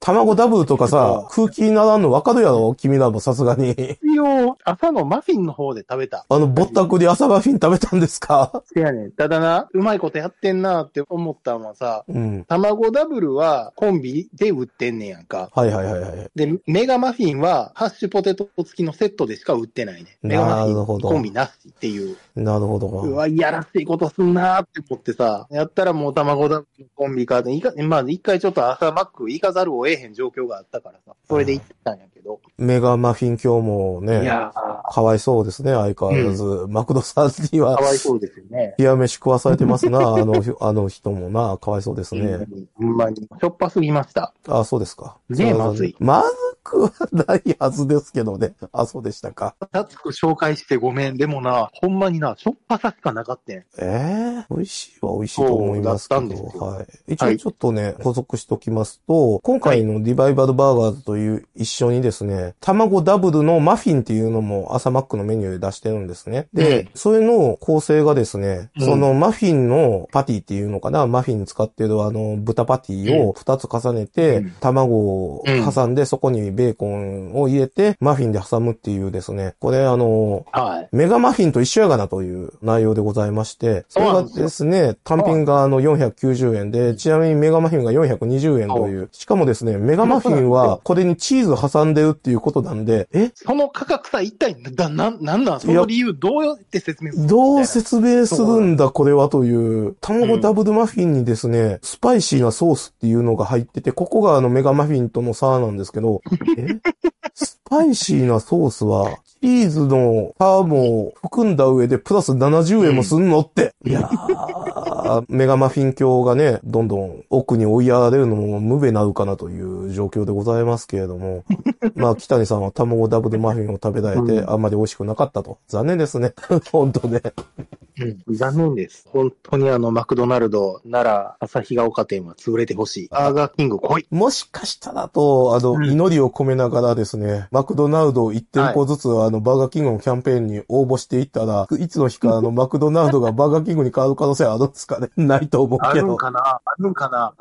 [SPEAKER 1] 卵ダブルとかさ、空気にならんのわかるやろ君らもさすがに。
[SPEAKER 2] 一応、朝のマフィンの方で食べた。
[SPEAKER 1] あの、ぼったくり朝マフィン食べたんですか？
[SPEAKER 2] せやねん。ただな、うまいことやってんなって思ったのはさ、
[SPEAKER 1] うん。
[SPEAKER 2] 卵ダブルはコンビで売ってんねやんか。
[SPEAKER 1] はいはいはいはい。
[SPEAKER 2] で、メガマフィンはハッシュポテト付きのセットでしか売ってないね。メガマフィン
[SPEAKER 1] なるほど
[SPEAKER 2] コンビなしっていう。
[SPEAKER 1] なるほど。
[SPEAKER 2] うわ、いやらしいことすんなーって思ってさ、やったらもう卵ダブルのコンビか、いかまあ一回ちょっと朝マック行かざるを得へん状況があったからさ、それで行ってたんやけど。
[SPEAKER 1] メガマフィン今日も
[SPEAKER 2] い
[SPEAKER 1] ね、
[SPEAKER 2] やー、
[SPEAKER 1] かわいそうですね、相変わらず。マクドさんには
[SPEAKER 2] か、わいそうですよね。
[SPEAKER 1] 冷や飯食わされてますな、あの、あの人もな、かわいそうですね。
[SPEAKER 2] うんほんまに。しょっぱすぎました。
[SPEAKER 1] あ、そうですか。
[SPEAKER 2] ねまずい
[SPEAKER 1] まずくはないはずですけどね。あ、そうでしたか。
[SPEAKER 2] 熱く紹介してごめん。でもな、ほんまにな、しょっぱさしかなかったん。
[SPEAKER 1] ええ美味しいは美味しいと思いますけど、はい。一応ちょっとね、補足しておきますと、今回のリバイバルバーガーズという一緒にですね、卵ダブルのマフィンっていうのも朝マックのメニューで出してるんですね。で、
[SPEAKER 2] うん。
[SPEAKER 1] それの構成がですね、
[SPEAKER 2] うん。
[SPEAKER 1] そのマフィンのパティっていうのかな、マフィンに使ってるあの豚パティを2つ重ねて、
[SPEAKER 2] うん。
[SPEAKER 1] 卵を挟んで、そこにベーコンを入れて、マフィンで挟むっていうですね、これあの、
[SPEAKER 2] はい。
[SPEAKER 1] メガマフィンと一緒やがなという内容でございまして、それがですね、単品があの490円で、ちなみにメガマフィンが420円という、しかもですね、メガマフィンはこれにチーズ挟んでるっていうことなんで、え？
[SPEAKER 2] その価格差一体、だ、なん、なんなんその理由どうやって説明するの？
[SPEAKER 1] どう説明するんだこれはという、卵ダブルマフィンにですね、スパイシーなソースっていうのが入ってて、ここがあのメガマフィンとの差なんですけど、え？スパイシーなソースは、チーズのパーも含んだ上でプラス70円もすんのって。いやー、メガマフィン教がね、どんどん奥に追いやられるのも無べなるかなという状況でございますけれども。まあ、北谷さんは卵ダブルマフィンを食べられて、
[SPEAKER 2] うん
[SPEAKER 1] あんまり美味しくなかったと。残念ですね。本当ね。
[SPEAKER 2] うん、残念です。本当にあの、マクドナルド、奈良、旭ヶ丘店は潰れてほしい。バーガーキング来い。
[SPEAKER 1] もしかしたらと、あの、
[SPEAKER 2] うん
[SPEAKER 1] 祈りを込めながらですね、マクドナルド1店舗ずつ、あの、バーガーキングのキャンペーンに応募していったら、いつの日かあの、マクドナルドがバーガーキングに変わる可能性あるんですかねないと思う
[SPEAKER 2] あるん
[SPEAKER 1] けど。
[SPEAKER 2] かな？あるんかな？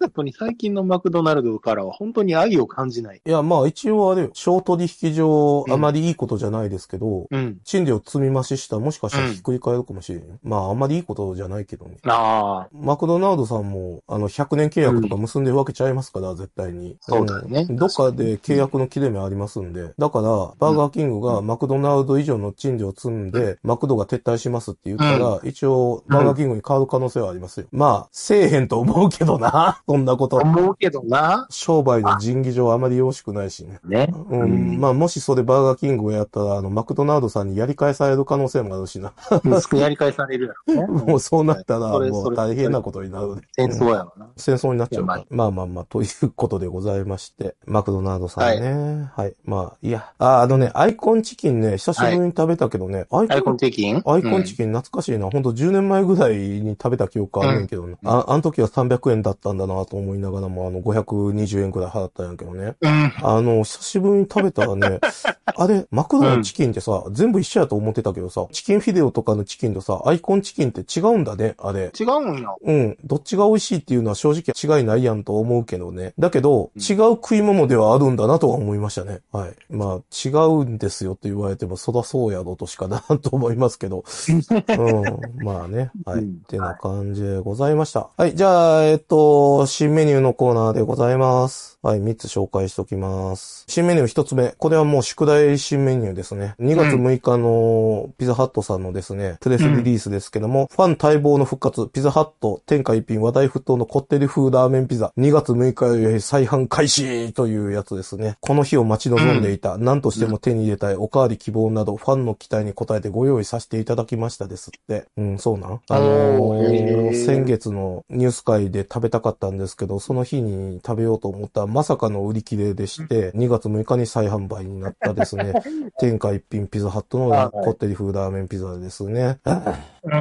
[SPEAKER 2] 本当に最近のマクドナルドからは本当に愛を感じない。
[SPEAKER 1] いや、まあ一応あれよ、小取引上、
[SPEAKER 2] うん
[SPEAKER 1] あまりいいことじゃないですけど、
[SPEAKER 2] うん。
[SPEAKER 1] 賃料積み増ししたらもしかしたらひっくり返るかもしれんよ。まああんまりいいことじゃないけどね。
[SPEAKER 2] ああ、
[SPEAKER 1] マクドナルドさんも、あの、100年契約とか結んでるわけちゃいますから、絶対に。
[SPEAKER 2] そうだよね
[SPEAKER 1] んどっかで契約の切れ目ありますんで。だから、バーガーキングがマクドナルド以上の賃料を積んで、マクドが撤退しますって言ったら、一応、バーガーキングに変わる可能性はありますよ。まあ、せえへんと思うけどな。そんなこと。
[SPEAKER 2] 思うけどな。
[SPEAKER 1] 商売の人技上あまりよろしくないしね。
[SPEAKER 2] ね。
[SPEAKER 1] うん。まあ、もしそれバーガーキングをやったら、あの、マクドナルドさんにやり返される可能性もあるしな。
[SPEAKER 2] うん、やり返されるやろね。
[SPEAKER 1] もうそうなったら、もう大変なことになるね。
[SPEAKER 2] 戦争やわな。
[SPEAKER 1] 戦争になっちゃう。まあまあまあ、ということでございまして、マクドナルドさんね。はい。まあ、いや。あ、あのね、アイコンチキンね、久しぶりに食べたけどね、アイ
[SPEAKER 2] コ
[SPEAKER 1] コン
[SPEAKER 2] ンチキン？
[SPEAKER 1] アイコンチキン懐かしいな。ほんと10年前ぐらいに食べた記憶あるんやけどね。あ、あの時は300円だったんだなと思いながらも、あの、520円くらい払ったんやけどね。
[SPEAKER 2] うん。
[SPEAKER 1] あの、久しぶりに食べたらね、あれ、マクドのチキンってさ、全部一緒やと思ってたけどさ、チキンフィレオとかのチキンとさ、アイコンチキンって違うんだね、あれ。
[SPEAKER 2] 違うんよ。
[SPEAKER 1] うん。どっちが美味しいっていうのは正直違いないやんと思うけどね。だけど、違う食い物ではあるんだなとは思いましたね。はい。まあ、違うんですよって言われても、そらそうやろとしかなと思いますけど。うん。まあね。はい。
[SPEAKER 2] うん
[SPEAKER 1] ってな感じでございました。はい。じゃあ、えっと、新メニューのコーナーでございます。はい。3つ紹介しておきます。新メニュー1つ目。これはもう宿題新メニューですね。2月6日のピザハットさんのですね、プレスリリースですけども、ファン待望の復活、ピザハット、天下一品話題沸騰のこってり風ラーメンピザ、2月6日より再販開始というやつですね。この日を待ち望んでいた、何としても手に入れたいおかわり希望など、ファンの期待に応えてご用意させていただきましたですって。うん、そうなん？あの
[SPEAKER 2] おー
[SPEAKER 1] 先月のニュース会で食べたかったんですけど、その日に食べようと思ったらまさかの売り切れでして、2月6日に再販売になったですね、天下一品ピザハットの
[SPEAKER 2] はい
[SPEAKER 1] こってり風ラーメンピザですね。ね。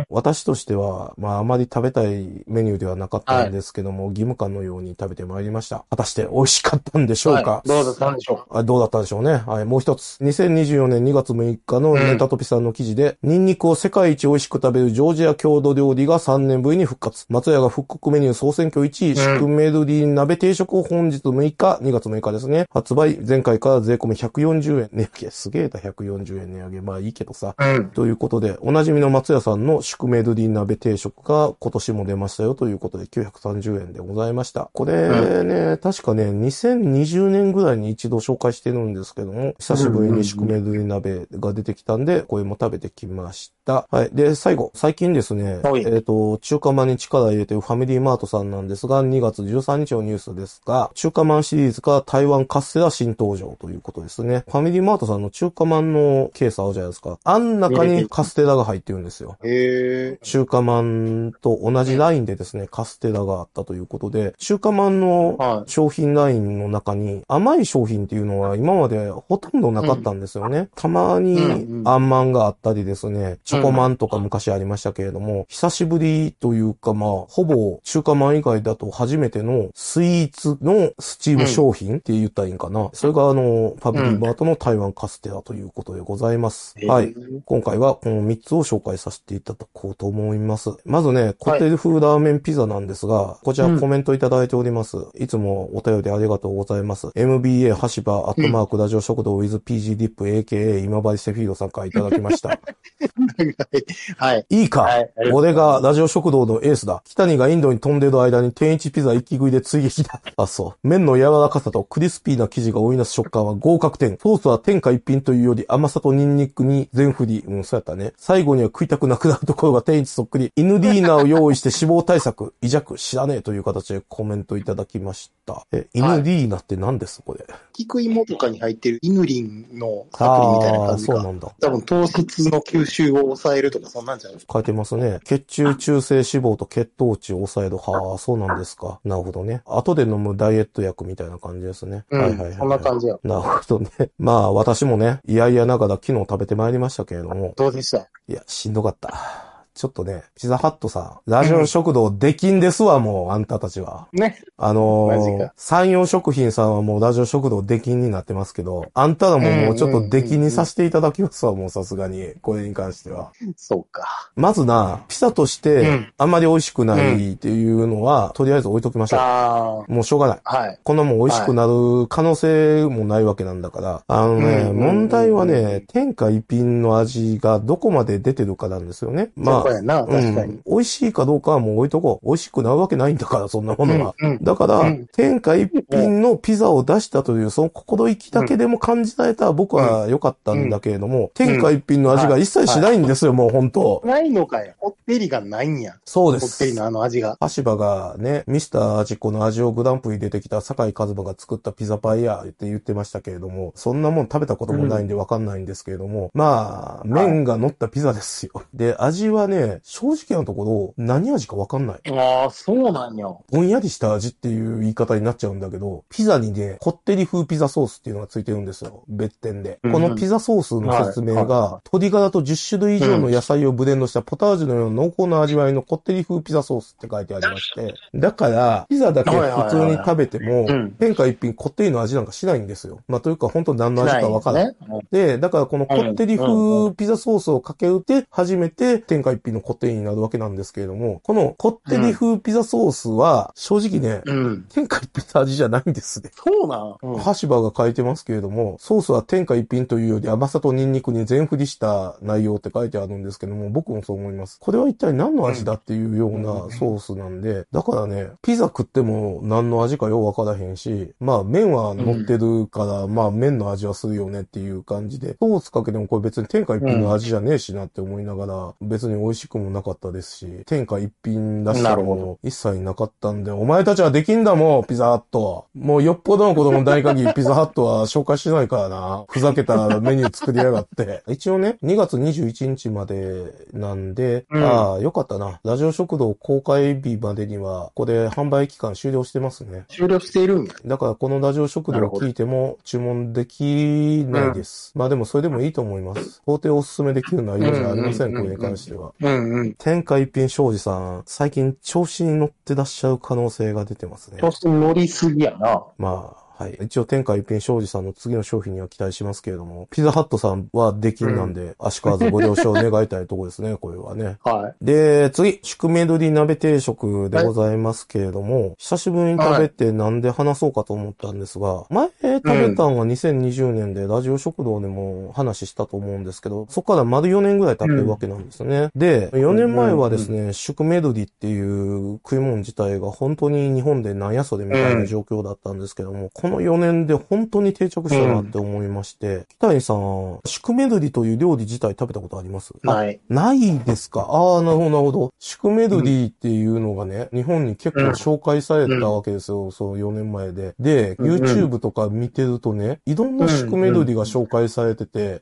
[SPEAKER 1] 私としては、まああまり食べたいメニューではなかったんですけども、義務感のように食べてまいりました。果たして美味しかったんでしょうか、
[SPEAKER 2] はいどうだったんでしょ
[SPEAKER 1] あどうだったでしょうね。はい、もう一つ。2024年2月6日のネタトピさんの記事で、ニンニクを世界一美味しく食べるジョージア郷土料理が3年ぶりに復活。松屋が復刻メニュー総選挙1位、シュクメルリン鍋定食を本日6日、2月6日ですね。発売、前回から税込み140円。値上げ、すげえだ、140円値上げ。まあいいけどさ。ということで、おなじみの松屋さんの宿メルディン鍋定食が今年も出ましたよということで930円でございました。これね、確かね、2020年ぐらいに一度紹介してるんですけども、久しぶりに宿メルディン鍋が出てきたんで、これも食べてきました。はい。で、最後、最近ですね、
[SPEAKER 2] はい
[SPEAKER 1] えっ、と、中華まんに力入れてるファミリーマートさんなんですが、2月13日のニュースですが、中華まんシリーズから台湾カステラ新登場ということですね。ファミリーマートさんの中華まんのケースあるじゃないですか。あん中にカステラが入ってるんですよ。
[SPEAKER 2] へえ。
[SPEAKER 1] 中華まんと同じラインでですね、カステラがあったということで、中華まんの
[SPEAKER 2] はい
[SPEAKER 1] 商品ラインの中に甘い商品っていうのは今までほとんどなかったんですよね。たまにあんまんがあったりですね、チョコまんとか昔ありましたけれども、久しぶりというかまあ、ほぼ中華まん以外だと初めてのスイーツのスチーム商品って言ったらいいんかな。それがあの、ファミリーマートの台湾カステラということでございます。はい。。今回はこの3つを紹介させていただこうと思います。まずね、コテル風ラーメンピザなんですが、こちらコメントいただいております。いつもお便りありがとうございます。MBA はしばアットマークラジオ食堂 with PG ディップ AKA 今治セフィードさんからいただきました。
[SPEAKER 2] はい。
[SPEAKER 1] いいか、
[SPEAKER 2] はい
[SPEAKER 1] 俺がラジオ食堂のエースだ。北谷がインドに飛んでる間に天一ピザ一気食いで追撃だ。あ、そう。麺の柔らかさとクリスピーな生地が追い出す食感は合格点。ソースは天下一品というより甘さとニンニクに全振り。うん、そうやったね。最後には食いたくなくなるところが天一そっくり。犬ディーナーを用意して脂肪対策。癒弱知らねえという形でコメントいただきました。え、犬ディーナって何です？これ。
[SPEAKER 2] 菊芋とかに入ってるイヌリンのサプリみたいな感じか。
[SPEAKER 1] そうなんだ。
[SPEAKER 2] 多分糖質の吸収を抑えるとかそんなんじゃない
[SPEAKER 1] 書いてますね。血中中性脂肪と血糖値を抑える。はあ、そうなんですか。なるほどね。後で飲むダイエット薬みたいな感じですね。
[SPEAKER 2] うん、
[SPEAKER 1] はいはいはい。
[SPEAKER 2] そんな感じや。
[SPEAKER 1] なるほどね。まあ私もね、いやいやながら昨日食べてまいりましたけれども、
[SPEAKER 2] どうでした？
[SPEAKER 1] いや、しんどかった。ちょっとね、ピザハットさん、ラジオ食堂出禁ですわ、もう、あんたたちは。
[SPEAKER 2] ね。
[SPEAKER 1] あのー
[SPEAKER 2] か、
[SPEAKER 1] 山陽食品さんはもうラジオ食堂出禁になってますけど、あんたらももうちょっと出禁にさせていただきますわ、もうさすがに、これに関しては。
[SPEAKER 2] そうか。
[SPEAKER 1] まずな、ピザとし
[SPEAKER 2] う
[SPEAKER 1] て
[SPEAKER 2] ん、
[SPEAKER 1] あんまり美味しくないっていうのは、とりあえず置いときましょ
[SPEAKER 2] あ
[SPEAKER 1] う。もうしょうがない。
[SPEAKER 2] あ。はい。
[SPEAKER 1] こんなもん美味しくなる可能性もないわけなんだから。あのね、
[SPEAKER 2] うん
[SPEAKER 1] 問題はね、天下一品の味がどこまで出てるかなんですよね。まあ、
[SPEAKER 2] そこやな、確かに。
[SPEAKER 1] うん、美味しいかどうかはもう置いとこう。美味しくなるわけないんだから、そんなものは。
[SPEAKER 2] うんうん
[SPEAKER 1] だから、
[SPEAKER 2] うん
[SPEAKER 1] 天下一品のピザを出したという、その心意気だけでも感じられたら僕は良かったんだけれども、天下一品の味が一切しないんですよ、もう本当
[SPEAKER 2] ないのかよ。こってりがないんや。
[SPEAKER 1] そうです
[SPEAKER 2] こってり。のあの味が。
[SPEAKER 1] 橋場がね、ミスター味子の味をグランプリ出てきた坂井和馬が作ったピザパイヤって言ってましたけれども、そんなもん食べたこともないんでわかんないんですけれども、まあ、麺が乗ったピザですよ。で、味はね、正直なところ、何味かわかんない。
[SPEAKER 2] ああ、そうなんや。
[SPEAKER 1] ぼんやりした味っていう言い方になっちゃうんだけど、ピザにね、こってり風ピザソースっていうのがついてるんですよ。別店で。
[SPEAKER 2] うん
[SPEAKER 1] このピザソースの説明が、
[SPEAKER 2] は
[SPEAKER 1] 鶏ガラと10種類以上の野菜をブレンドしたポタージュのような濃厚な味わいのこってり風ピザソースって書いてありまして、だから、ピザだけ普通に食べても
[SPEAKER 2] うん、
[SPEAKER 1] 天下一品こってりの味なんかしないんですよ。まあ、というか本当何の味かわからない。
[SPEAKER 2] ね。
[SPEAKER 1] で、だからこのこってり風ピザソースをかけるて、初めて天下一品のこってりになるわけなんですけれども、このこってり風ピザソースは、正直ね、
[SPEAKER 2] うん。
[SPEAKER 1] 天下一品の味じゃないんですね。
[SPEAKER 2] そうなん。うん
[SPEAKER 1] 橋場が書いてますけれども、ソースは天下一品というより甘さとニンニクに全振りした内容って書いてあるんですけども、僕もそう思います。これは一体何の味だっていうようなソースなんで、だからね、ピザ食っても何の味かようわからへんし、まあ麺は乗ってるから、まあ麺の味はするよねっていう感じで、ソースかけてもこれ別に天下一品の味じゃねえしなって思いながら、別に美味しくもなかったですし、天下一品出した
[SPEAKER 2] なるほ
[SPEAKER 1] のも一切なかったんで、お前たちはできんだもん、ピザハット。もうよっぽどのこともない限り ピザハットは紹介しないからな。ふざけたメニュー作りやがって。一応ね、2月21日までなんで、
[SPEAKER 2] うん
[SPEAKER 1] ああ、よかったな。ラジオ食堂公開日までには、ここで販売期間終了してますね。
[SPEAKER 2] 終了しているんや。
[SPEAKER 1] だからこのラジオ食堂を聞いても注文できないです。まあでもそれでもいいと思います。法廷おすすめできる内容じゃありません、
[SPEAKER 2] うんうんうんうん
[SPEAKER 1] これに関しては。
[SPEAKER 2] うんうん。
[SPEAKER 1] 天下一品庄司さん、最近調子に乗ってらっしゃる可能性が出てますね
[SPEAKER 2] 調。子に乗りすぎやな。
[SPEAKER 1] まあ、はい。一応天下一品庄司さんの次の商品には期待しますけれども、ピザハットさんは出禁なんで、足川ずご了承願いたいところですね、これはね。
[SPEAKER 2] は
[SPEAKER 1] で、次、宿命鶏鍋定食でございますけれども、久しぶりに食べてなんで話そうかと思ったんですが、前食べたんは2020年でラジオ食堂でも話したと思うんですけど、そこから丸4年ぐらい経ってるわけなんですね。で、4年前はですね、宿命鶏っていう食い物自体が本当に日本でなんやそれみたいな状況だったんですけども、この4年で本当に定着したなって思いまして、北谷さん、宿命鶏という料理自体食べたことあります？
[SPEAKER 2] い。はい。
[SPEAKER 1] ないですか？ああ、なるほど、なるほど。宿命鶏っていうのがね、日本に結構紹介されたわけですよ、そう4年前で。で、
[SPEAKER 2] うんうん
[SPEAKER 1] YouTube とか見てるとね、いろんな宿命鶏が紹介されてて。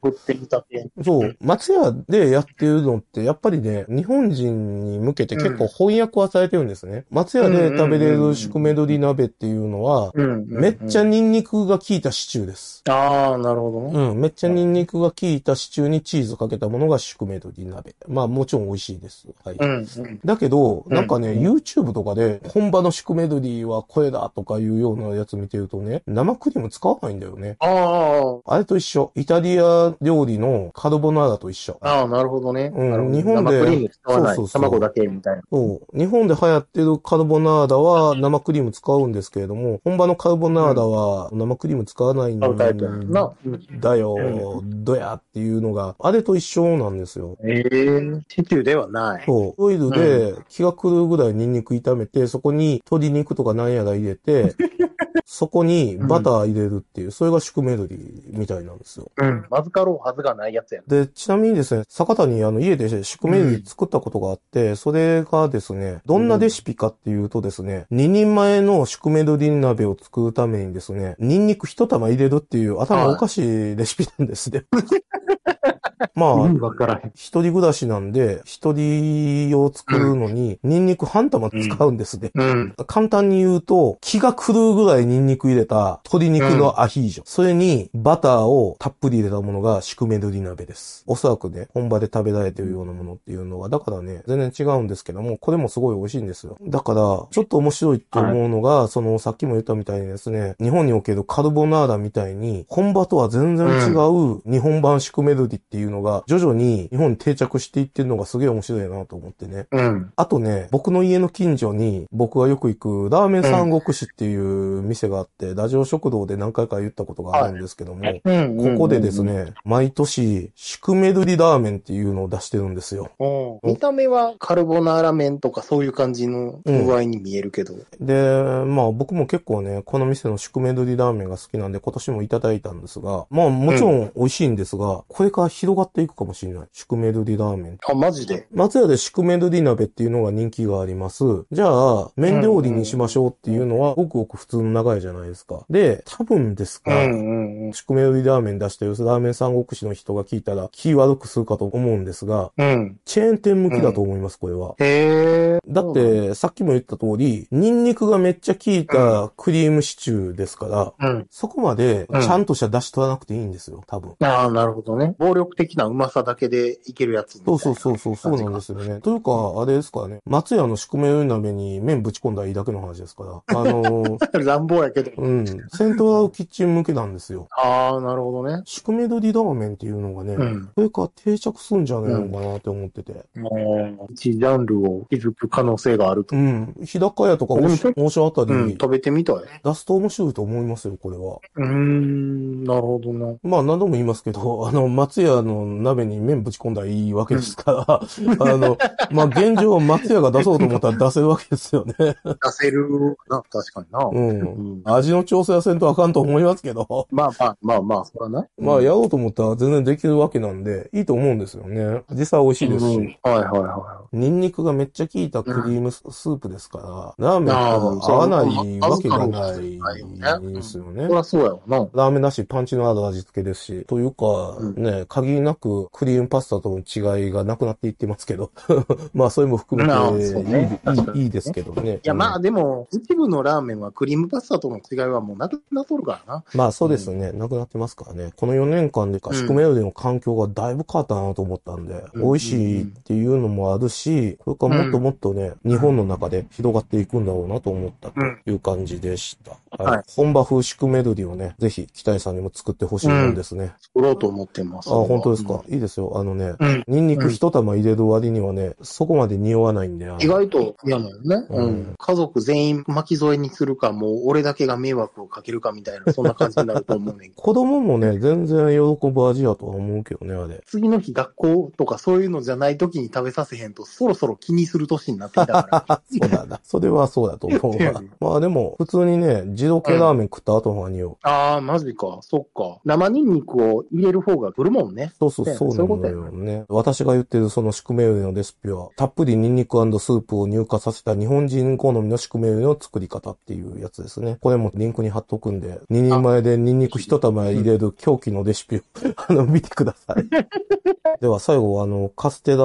[SPEAKER 1] そう、松屋でやってるのって、やっぱりね、日本人に向けて結構翻訳はされてるんですね。松屋で食べれる宿命鶏鍋っていうのは、
[SPEAKER 2] うん。
[SPEAKER 1] めっちゃニンニクが効いたシチューです。
[SPEAKER 2] ああ、なるほどね。
[SPEAKER 1] うん、めっちゃニンニクが効いたシチューにチーズかけたものが宿命鶏鍋。まあもちろん美味しいです。はい。
[SPEAKER 2] うん。うん。
[SPEAKER 1] だけど、
[SPEAKER 2] うん
[SPEAKER 1] なんかね、
[SPEAKER 2] うん
[SPEAKER 1] YouTube とかで、本場の宿命鶏はこれだとかいうようなやつ見てるとね、生クリーム使わないんだよね。
[SPEAKER 2] あ
[SPEAKER 1] あれと一緒。イタリア料理のカルボナーラと一緒。
[SPEAKER 2] あ、ああ、なるほどね。
[SPEAKER 1] うん日本で
[SPEAKER 2] 生クリーム使わない。
[SPEAKER 1] そうそうそう
[SPEAKER 2] 卵だけみたいな。
[SPEAKER 1] そう。日本で流行ってるカルボナーラは生クリーム使うんですけれども、本場のカルボナーラは生クリーム使わないん
[SPEAKER 2] 買うタイプやんな。うん
[SPEAKER 1] だよ
[SPEAKER 2] う、
[SPEAKER 1] どやっていうのが、あれと一緒なんですよ。
[SPEAKER 2] ええシチューではない。
[SPEAKER 1] そう。オイルで気が狂うぐらいニンニク炒めて、そこに鶏肉とかなんやら入れて、そこにバター入れるっていう、それが宿命鶏みたいなんですよ。
[SPEAKER 2] うん。まずかろうはずがないやつやん。
[SPEAKER 1] で、ちなみにですね、坂田にあの家で宿命鶏作ったことがあって、それがですね、どんなレシピかっていうとですね、2人前の宿命鶏鍋を作るためにですね、ニンニク一玉入れるっていう頭おかしいレシピなんですね。まあ、
[SPEAKER 2] からへん。
[SPEAKER 1] 一人暮らしなんで、一人を作るのに、ニンニク半玉使うんですね。
[SPEAKER 2] うん。
[SPEAKER 1] 簡単に言うと、気が狂うぐらいニンニク入れた鶏肉のアヒージョ。それにバターをたっぷり入れたものが宿命鶏鍋です。おそらくね、本場で食べられてるようなものっていうのは、だからね、全然違うんですけども、これもすごい美味しいんですよ。だから、ちょっと面白いと思うのが、その、さっきも言ったみたいにですね、日本におけるカルボナーラみたいに、本場とは全然違う日本版宿命鶏っていうのが、徐々に日本に定着していってるのがすげえ面白いなと思ってね。
[SPEAKER 2] うん。
[SPEAKER 1] あとね、僕の家の近所に僕がよく行くラーメン三国志っていう店があって、ラジオ食堂で何回か言ったことがあるんですけども、
[SPEAKER 2] うん。
[SPEAKER 1] ここでです。ね、毎年、宿命鶏ラーメンっていうのを出してるんですよ。
[SPEAKER 2] うん見た目はカルボナーラ麺とかそういう感じの具合に見えるけど。
[SPEAKER 1] で、まあ僕も結構ね、この店の宿命鶏ラーメンが好きなんで今年もいただいたんですが、まあもちろん美味しいんですが、これから広がっていくかもしれない。宿命鶏ラーメン。
[SPEAKER 2] あ、マジで？
[SPEAKER 1] 松屋で宿命鶏鍋っていうのが人気があります。じゃあ、麺料理にしましょうっていうのは、ごくごく普通の長いじゃないですか。で、多分ですが、
[SPEAKER 2] うんうんうん。
[SPEAKER 1] 宿命鶏ラーメン出してるラーメン三国志の人が聞いたら気悪くするかと思うんですが、
[SPEAKER 2] うん。
[SPEAKER 1] チェーン店向きだと思います、これは。
[SPEAKER 2] へえ。
[SPEAKER 1] だって、さっきも言った通り、ニンニクがめっちゃ効いたクリームシチューですから、
[SPEAKER 2] うん。
[SPEAKER 1] そこまでちゃんとした出し取らなくていいんですよ、多分。
[SPEAKER 2] ああ、なるほどね。暴力的なうまさだけでいけるやつ。
[SPEAKER 1] そうそうそうそう、そうなんですよね。というか、あれですからね、松屋の宿命鍋に麺ぶち込んだらいいだけの話ですから。あのー
[SPEAKER 2] 乱暴やけど。
[SPEAKER 1] うん、セントラルキッチン向けなんですよ。
[SPEAKER 2] ああ、なるほどね。
[SPEAKER 1] 宿命鶏ラーメンっていうのがね、
[SPEAKER 2] うん
[SPEAKER 1] これから定着すんじゃないのかなって思ってて。
[SPEAKER 2] もう、一ジャンルを築く可能性があると。
[SPEAKER 1] うん。日高屋とか
[SPEAKER 2] うん
[SPEAKER 1] 大所あた
[SPEAKER 2] うん、
[SPEAKER 1] り
[SPEAKER 2] 食べてみたい。
[SPEAKER 1] 出すと面白いと思いますよ、これは。
[SPEAKER 2] うーん、なるほどな。
[SPEAKER 1] まあ何度も言いますけど、あの、松屋のの、鍋に麺ぶち込んだらいいわけですから、あの、まあ、現状松屋が出そうと思ったら出せるわけですよね。
[SPEAKER 2] 出せるな、確かにな。
[SPEAKER 1] う。
[SPEAKER 2] うんん
[SPEAKER 1] 味の調整はせんとあかんと思いますけど、
[SPEAKER 2] まあまあまあまあ、そらな。
[SPEAKER 1] まあ、やろうと思ったら全然できるわけなんで、いいと思うんですよね。実際美味しいですし。
[SPEAKER 2] うんはいはいは
[SPEAKER 1] ニンニクがめっちゃ効いたクリームスープですから、ラーメン
[SPEAKER 2] あ
[SPEAKER 1] と
[SPEAKER 2] ー
[SPEAKER 1] 合わないわけがないですよ
[SPEAKER 2] い。
[SPEAKER 1] ね
[SPEAKER 2] そ。らそうやわな。
[SPEAKER 1] ラーメンだし、パンチのある味付けですし、というか、
[SPEAKER 2] うん
[SPEAKER 1] ね、限りなくクリームパスタとの違いがなくなっていってますけど、まあ、それも含め
[SPEAKER 2] まあ
[SPEAKER 1] て
[SPEAKER 2] そうね
[SPEAKER 1] いいいいですけどね。
[SPEAKER 2] いやまあ
[SPEAKER 1] うん
[SPEAKER 2] でも、一部のラーメンはクリームパスタとの違いはもうなくなっとるからな。
[SPEAKER 1] まあそうですね、なくなってますからね。この4年間でか、
[SPEAKER 2] うん
[SPEAKER 1] 宿命での環境がだいぶ変わったなと思ったんで、
[SPEAKER 2] うん
[SPEAKER 1] 美味しいっていうのもあるし、これからもっともっとね、日本の中で広がっていくんだろうなと思ったという感じでした。はい
[SPEAKER 2] はい
[SPEAKER 1] 本場風宿メロディをね、ぜひ北谷さんにも作ってほしいもんですね。
[SPEAKER 2] 作ろうと思ってます。
[SPEAKER 1] あ、本当ですか？いいですよ。あのね、
[SPEAKER 2] うん。
[SPEAKER 1] ニンニク一玉入れる割にはね、そこまで匂わないんで。
[SPEAKER 2] 意外と嫌なのね。
[SPEAKER 1] うん
[SPEAKER 2] うん。家族全員巻き添えにするか、もう俺だけが迷惑をかけるかみたいな、そんな感じになると思うね。
[SPEAKER 1] 子供もね、全然喜ぶ味やとは思うけどね、あれ。
[SPEAKER 2] 次の日学校とかそういうのじゃない時に食べさせへんと、そろそろ気にする年になってきたから。
[SPEAKER 1] そうだな。それはそうだと思う。まあでも、普通にね、二度系ラーメン食った後の方が匂う。
[SPEAKER 2] ああ、マジか。そっか。生ニンニクを入れる方が来るもんね。
[SPEAKER 1] そうそう、
[SPEAKER 2] そう
[SPEAKER 1] なのよね。私が言ってるその宿命のレシピは、たっぷりニンニクスープを乳化させた日本人好みの宿命の作り方っていうやつですね。これもリンクに貼っとくんで、2人前でニンニク一玉入れる狂気のレシピを、あの、見てください。では最後、あの、カステラ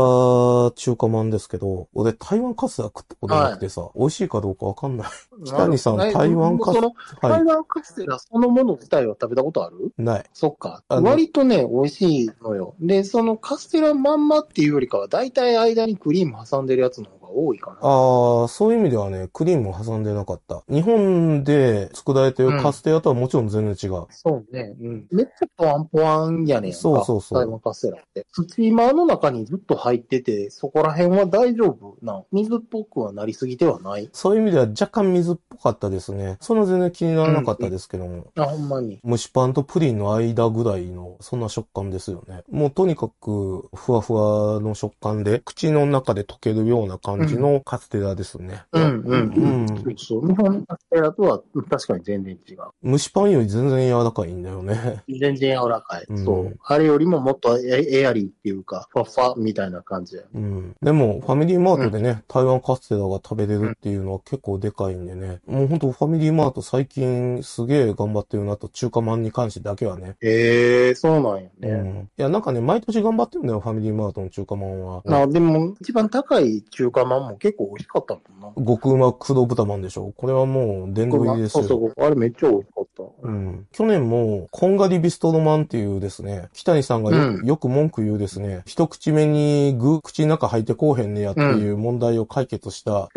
[SPEAKER 1] 中華まんですけど、俺台湾カステラ食ったことなくてさ、美味しいかどうかわかんない。北谷さん
[SPEAKER 2] え
[SPEAKER 1] 台湾カス
[SPEAKER 2] その、
[SPEAKER 1] はい。
[SPEAKER 2] 台湾カステラそのもの自体は食べたことある？
[SPEAKER 1] ない。
[SPEAKER 2] そっか。割とね、美味しいのよ。で、そのカステラまんまっていうよりかは、だいたい間にクリーム挟んでるやつの多いかな。
[SPEAKER 1] ああ、そういう意味ではね、クリームを挟んでなかった。日本で作られてるカステラとはもちろん全然違う。
[SPEAKER 2] そうね。うん。めっちゃポワンポワンやねんか。
[SPEAKER 1] そうそうそう
[SPEAKER 2] 台湾カステラって。スチーマーの中にずっと入ってて、そこら辺は大丈夫な。水っぽくはなりすぎてはない？
[SPEAKER 1] そういう意味では若干水っぽかったですね。そんな全然気にならなかったですけども。
[SPEAKER 2] あ、ほんまに。
[SPEAKER 1] 蒸しパンとプリンの間ぐらいの、そんな食感ですよね。もうとにかく、ふわふわの食感で、口の中で溶けるような感じのカステラですね。
[SPEAKER 2] うんうん
[SPEAKER 1] う
[SPEAKER 2] うんん。そう。日本のカステラとは確かに全然違う。
[SPEAKER 1] 蒸しパンより全然柔らかいんだよね。
[SPEAKER 2] 全然柔らかい。
[SPEAKER 1] うん
[SPEAKER 2] そう。あれよりももっとエエアリーっていうか、ファッファみたいな感じや。
[SPEAKER 1] うん。でも、ファミリーマートでね、台湾カステラが食べれるっていうのは結構でかいんでね。もうほんとファミリーマート最近すげえ頑張ってるなと、中華まんに関してだけはね。
[SPEAKER 2] へえ、そうなんや
[SPEAKER 1] う
[SPEAKER 2] ね。
[SPEAKER 1] ん。いや、なんかね、毎年頑張ってるんだよ、ファミリーマートの中華まんは。
[SPEAKER 2] あ、でも、一番高い中華まんも結構美味しかったもんな。
[SPEAKER 1] 極うま黒豚まんでしょこれはもう、殿堂入りですよ。
[SPEAKER 2] そうそう、あれめっちゃ美味しかった。
[SPEAKER 1] うん。去年も、こんがりビストロマンっていうですね、北谷さんがよ,、
[SPEAKER 2] うん
[SPEAKER 1] よく文句言うですね、一口目に具、口の中入ってこうへんねやっていう問題を解決した、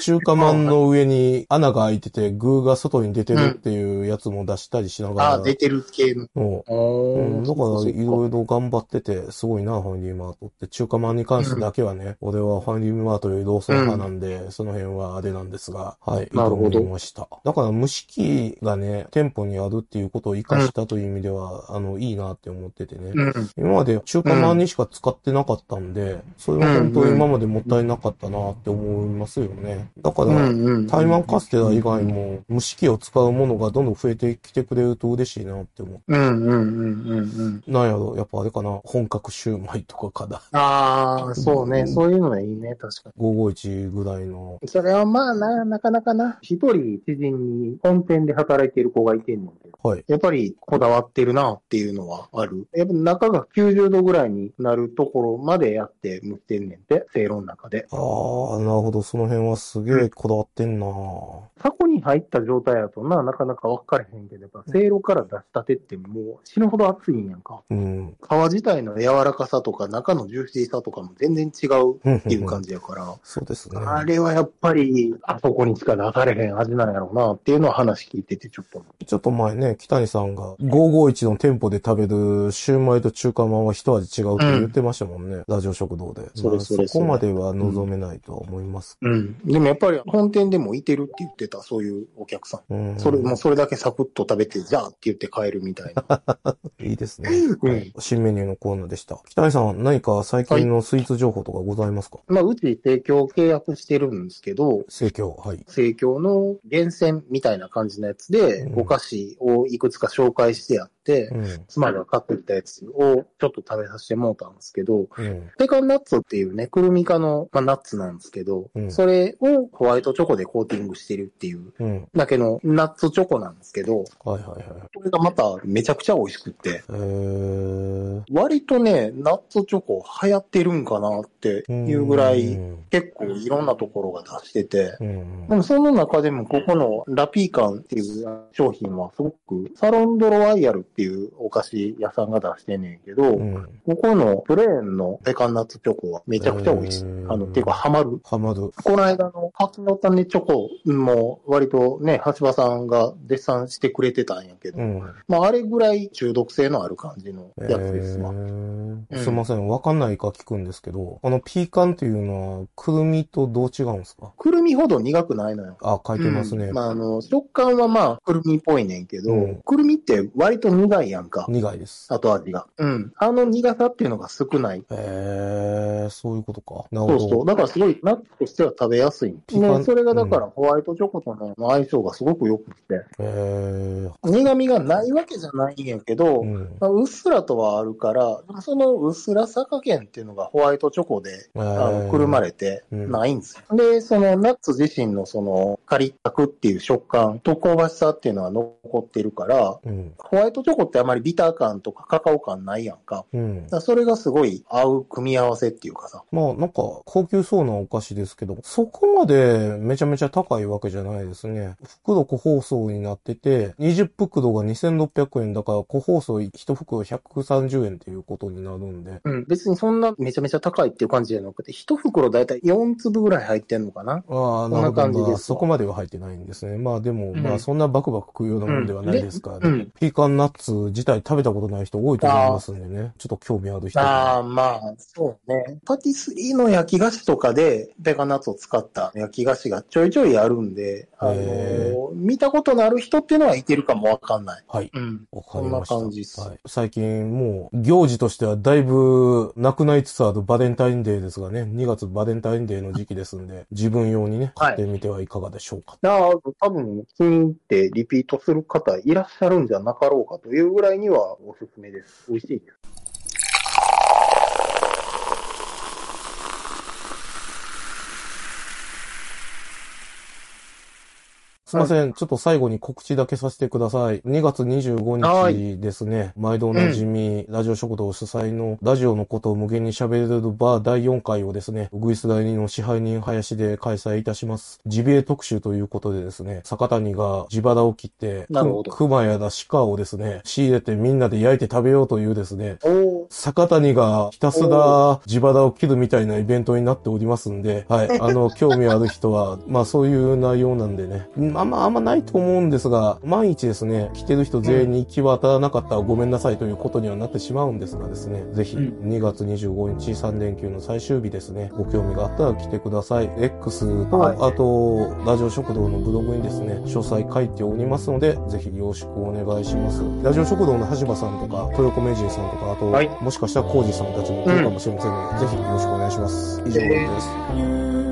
[SPEAKER 1] 中華まんの上に穴が開いてて、具が外に出てるっていうやつも出したりしながら、
[SPEAKER 2] あ、出てる系の。
[SPEAKER 1] うん、だから、いろいろ頑張ってて、すごいな、ファミリーマートって。中華まんに関してだけはね、俺はファミリーマートよりローソン派なんで、その辺はあれなんですが、はい、いいと
[SPEAKER 2] なるほど
[SPEAKER 1] ました。だから、蒸し器がね、店舗にあるっていうことを活かしたという意味では、あの、いいなって思っててね。
[SPEAKER 2] うん。
[SPEAKER 1] 今まで中華まんにしか使ってなかったんで、それは本当に今までもったいなかったなって思いますよね。だから、
[SPEAKER 2] うんうん。
[SPEAKER 1] 台湾カステラ以外も蒸し器を使うものがどんどん増えてきてくれると嬉しいなって思う。
[SPEAKER 2] うんうんうんうんうん。
[SPEAKER 1] なんやろ、やっぱあれかな、本格シューマイとかかな。
[SPEAKER 2] ああ、そうね。そういうのはいいね。確か
[SPEAKER 1] 551ぐらいの。
[SPEAKER 2] に。それはまあな、なかなかな。一人知人に本店で働いてる子がいてんので。
[SPEAKER 1] はい。
[SPEAKER 2] やっぱりこだわってるなっていうのはある。やっぱ中が90度ぐらいになるところまでやって蒸ってんねんて、せいろの中で。
[SPEAKER 1] ああ、なるほど。その辺はすげえこだわってんな
[SPEAKER 2] 箱に入った状態だとな、なかなか分かれへんけど、やっぱせいろから出したてってもう死ぬほど熱いんやんか。
[SPEAKER 1] うん。
[SPEAKER 2] 皮自体の柔らかさとか中のジューシーさとかも全然違う
[SPEAKER 1] っ
[SPEAKER 2] っていう感じじやから、
[SPEAKER 1] そうですね。
[SPEAKER 2] あれはやっぱり、あそこにしか出されへん味なんやろうなっていうのを話聞いててちょっと。
[SPEAKER 1] ちょっと前ね、北谷さんが551の店舗で食べるシューマイと中華まんは一味違うって言ってましたもんね。ラジオ食堂で。
[SPEAKER 2] それそれ
[SPEAKER 1] まあそこまでは望めないとは思います。
[SPEAKER 2] うん。でもやっぱり本店でもいてるって言ってた、そういうお客さん。
[SPEAKER 1] うん。
[SPEAKER 2] それ、もうそれだけサクッと食べて、じゃあって言って帰るみたいな。
[SPEAKER 1] いいですね。
[SPEAKER 2] うん
[SPEAKER 1] 新メニューのコーナーでした。北谷さん、何か最近のスイーツ情報とかございますか？
[SPEAKER 2] まあ、うち提供契約してるんですけど、
[SPEAKER 1] 盛況、はい。
[SPEAKER 2] 生協の厳選みたいな感じのやつで、
[SPEAKER 1] うん
[SPEAKER 2] お菓子をいくつか紹介してやって、
[SPEAKER 1] うん。
[SPEAKER 2] 妻が買ってきたやつをちょっと食べさせてもらったんですけど、
[SPEAKER 1] うん。
[SPEAKER 2] ペカンナッツっていうね、くるみ科の、まあ、ナッツなんですけど、
[SPEAKER 1] うん
[SPEAKER 2] それをホワイトチョコでコーティングしてるっていう
[SPEAKER 1] うん。
[SPEAKER 2] だけのナッツチョコなんですけど、
[SPEAKER 1] はいはいはい。
[SPEAKER 2] これがまためちゃくちゃ美味しくって、
[SPEAKER 1] えー。
[SPEAKER 2] 割とね、ナッツチョコ流行ってるんかなっていうぐら
[SPEAKER 1] う
[SPEAKER 2] い、
[SPEAKER 1] ん。
[SPEAKER 2] 結構いろんなところが出してて、
[SPEAKER 1] うん
[SPEAKER 2] でもその中でもここのラピーカンっていう商品はすごくサロンドロワイヤルっていうお菓子屋さんが出してんねんけど、
[SPEAKER 1] うん。
[SPEAKER 2] ここのプレーンのペカンナッツチョコはめちゃくちゃ美味しい。あの、ていうかハマる。
[SPEAKER 1] ハマる。
[SPEAKER 2] この間の柿の種チョコも割とね、橋場さんが絶賛してくれてたんやけど、
[SPEAKER 1] うん。
[SPEAKER 2] まああれぐらい中毒性のある感じのやつですわ。
[SPEAKER 1] すいません。わかんないか聞くんですけど、あのピーカンっていうのは、くるみとどう違うんですか？
[SPEAKER 2] くるみほど苦くないのよ。
[SPEAKER 1] あ、書いてますね。
[SPEAKER 2] うんまああの、食感はまあくるみっぽいねんけど、
[SPEAKER 1] うん
[SPEAKER 2] くるみって割と苦いやんか。
[SPEAKER 1] 苦いです。
[SPEAKER 2] 後味が。うん。あの苦さっていうのが少ない。
[SPEAKER 1] えー、そういうことか。なるほど。
[SPEAKER 2] そうそう。だからすごいナッツとしては食べやすい。ね、それがだからホワイトチョコとの相性がすごく良くて、
[SPEAKER 1] えー、
[SPEAKER 2] 苦味がないわけじゃないんやけど、
[SPEAKER 1] うん。
[SPEAKER 2] まあうっすらとはあるから、そのうっすらさ加減っていうのがホワイトチョコで、
[SPEAKER 1] え
[SPEAKER 2] あ
[SPEAKER 1] ー
[SPEAKER 2] の、くるまれて
[SPEAKER 1] うん
[SPEAKER 2] ないんですよ。で、そのナッツ自身のそのカリッタクっていう食感と香ばしさっていうのは残ってるから、
[SPEAKER 1] うん。
[SPEAKER 2] ホワイトチョコってあまりビター感とかカカオ感ないやんか。
[SPEAKER 1] うん
[SPEAKER 2] だそれがすごい合う組み合わせっていうかさ。
[SPEAKER 1] まあ、なんか、高級そうなお菓子ですけど、そこまでめちゃめちゃ高いわけじゃないですね。袋個包装になってて、20袋が2600円だから、個包装1袋130円っていうことになるんで。
[SPEAKER 2] うん。別にそんなめちゃめちゃ高いっていう感じじゃなくて、一袋だいたい4粒ぐらい入ってんのかな
[SPEAKER 1] ああ、
[SPEAKER 2] んな
[SPEAKER 1] なるほど。
[SPEAKER 2] 感じです
[SPEAKER 1] そこまでは入ってないんですね。まあでも、
[SPEAKER 2] うん
[SPEAKER 1] まあそんなバクバク食うようなもんではないですからね。
[SPEAKER 2] うんうん
[SPEAKER 1] ピーカンナッツ自体食べたことない人多いと思いますんでね。ちょっと興味ある人
[SPEAKER 2] ああ、
[SPEAKER 1] は。
[SPEAKER 2] まあ、そうね。パティスリーの焼き菓子とかで、ペカナッツを使った焼き菓子がちょいちょいあるんで、あの見たことのある人っていうのはいてるかもわかんない。
[SPEAKER 1] はい。
[SPEAKER 2] うん。
[SPEAKER 1] わかりました。
[SPEAKER 2] そんな感じっす
[SPEAKER 1] はい。最近もう、行事としてはだいぶなくなりつつあるバレンタインデーですがね、2月バレンタインデーの時期ですんで、自分用にね、
[SPEAKER 2] はい
[SPEAKER 1] 買ってみてはいかがでしょうか。
[SPEAKER 2] だから、多分、気に入ってリピートする方いらっしゃるんじゃなかろうかというぐらいにはおすすめです。美味しいです。
[SPEAKER 1] すいません。ちょっと最後に告知だけさせてください。2月25日ですね。毎度おなじみ、ラジオ食堂主催のラジオのことを無限に喋れるバー第4回をですね、ウグイス第2の支配人林で開催いたします。ジビエ特集ということでですね、坂谷が地肌を切って、熊やら鹿をですね、仕入れてみんなで焼いて食べようというですね。坂谷がひたすら地肌を切るみたいなイベントになっておりますんで、はい。あの、興味ある人は、まあそういう内容なんでね。ま あまああんまないと思うんですが、万一ですね、来てる人全員に気は当たらなかったらごめんなさいということにはなってしまうんですがですね、ぜひ
[SPEAKER 2] うん
[SPEAKER 1] 2月25日3連休の最終日ですね、ご興味があったら来てください。X と、
[SPEAKER 2] はい
[SPEAKER 1] あと、ラジオ食堂のブログにですね、詳細書いておりますので、ぜひよろしくお願いします。ラジオ食堂の橋場さんとか、豊子名人さんとか、あと、
[SPEAKER 2] はい
[SPEAKER 1] もしかしたらコージさんたちも来るかもしれませんので、ぜひよろしくお願いします。以上です。
[SPEAKER 3] 夢を見たよ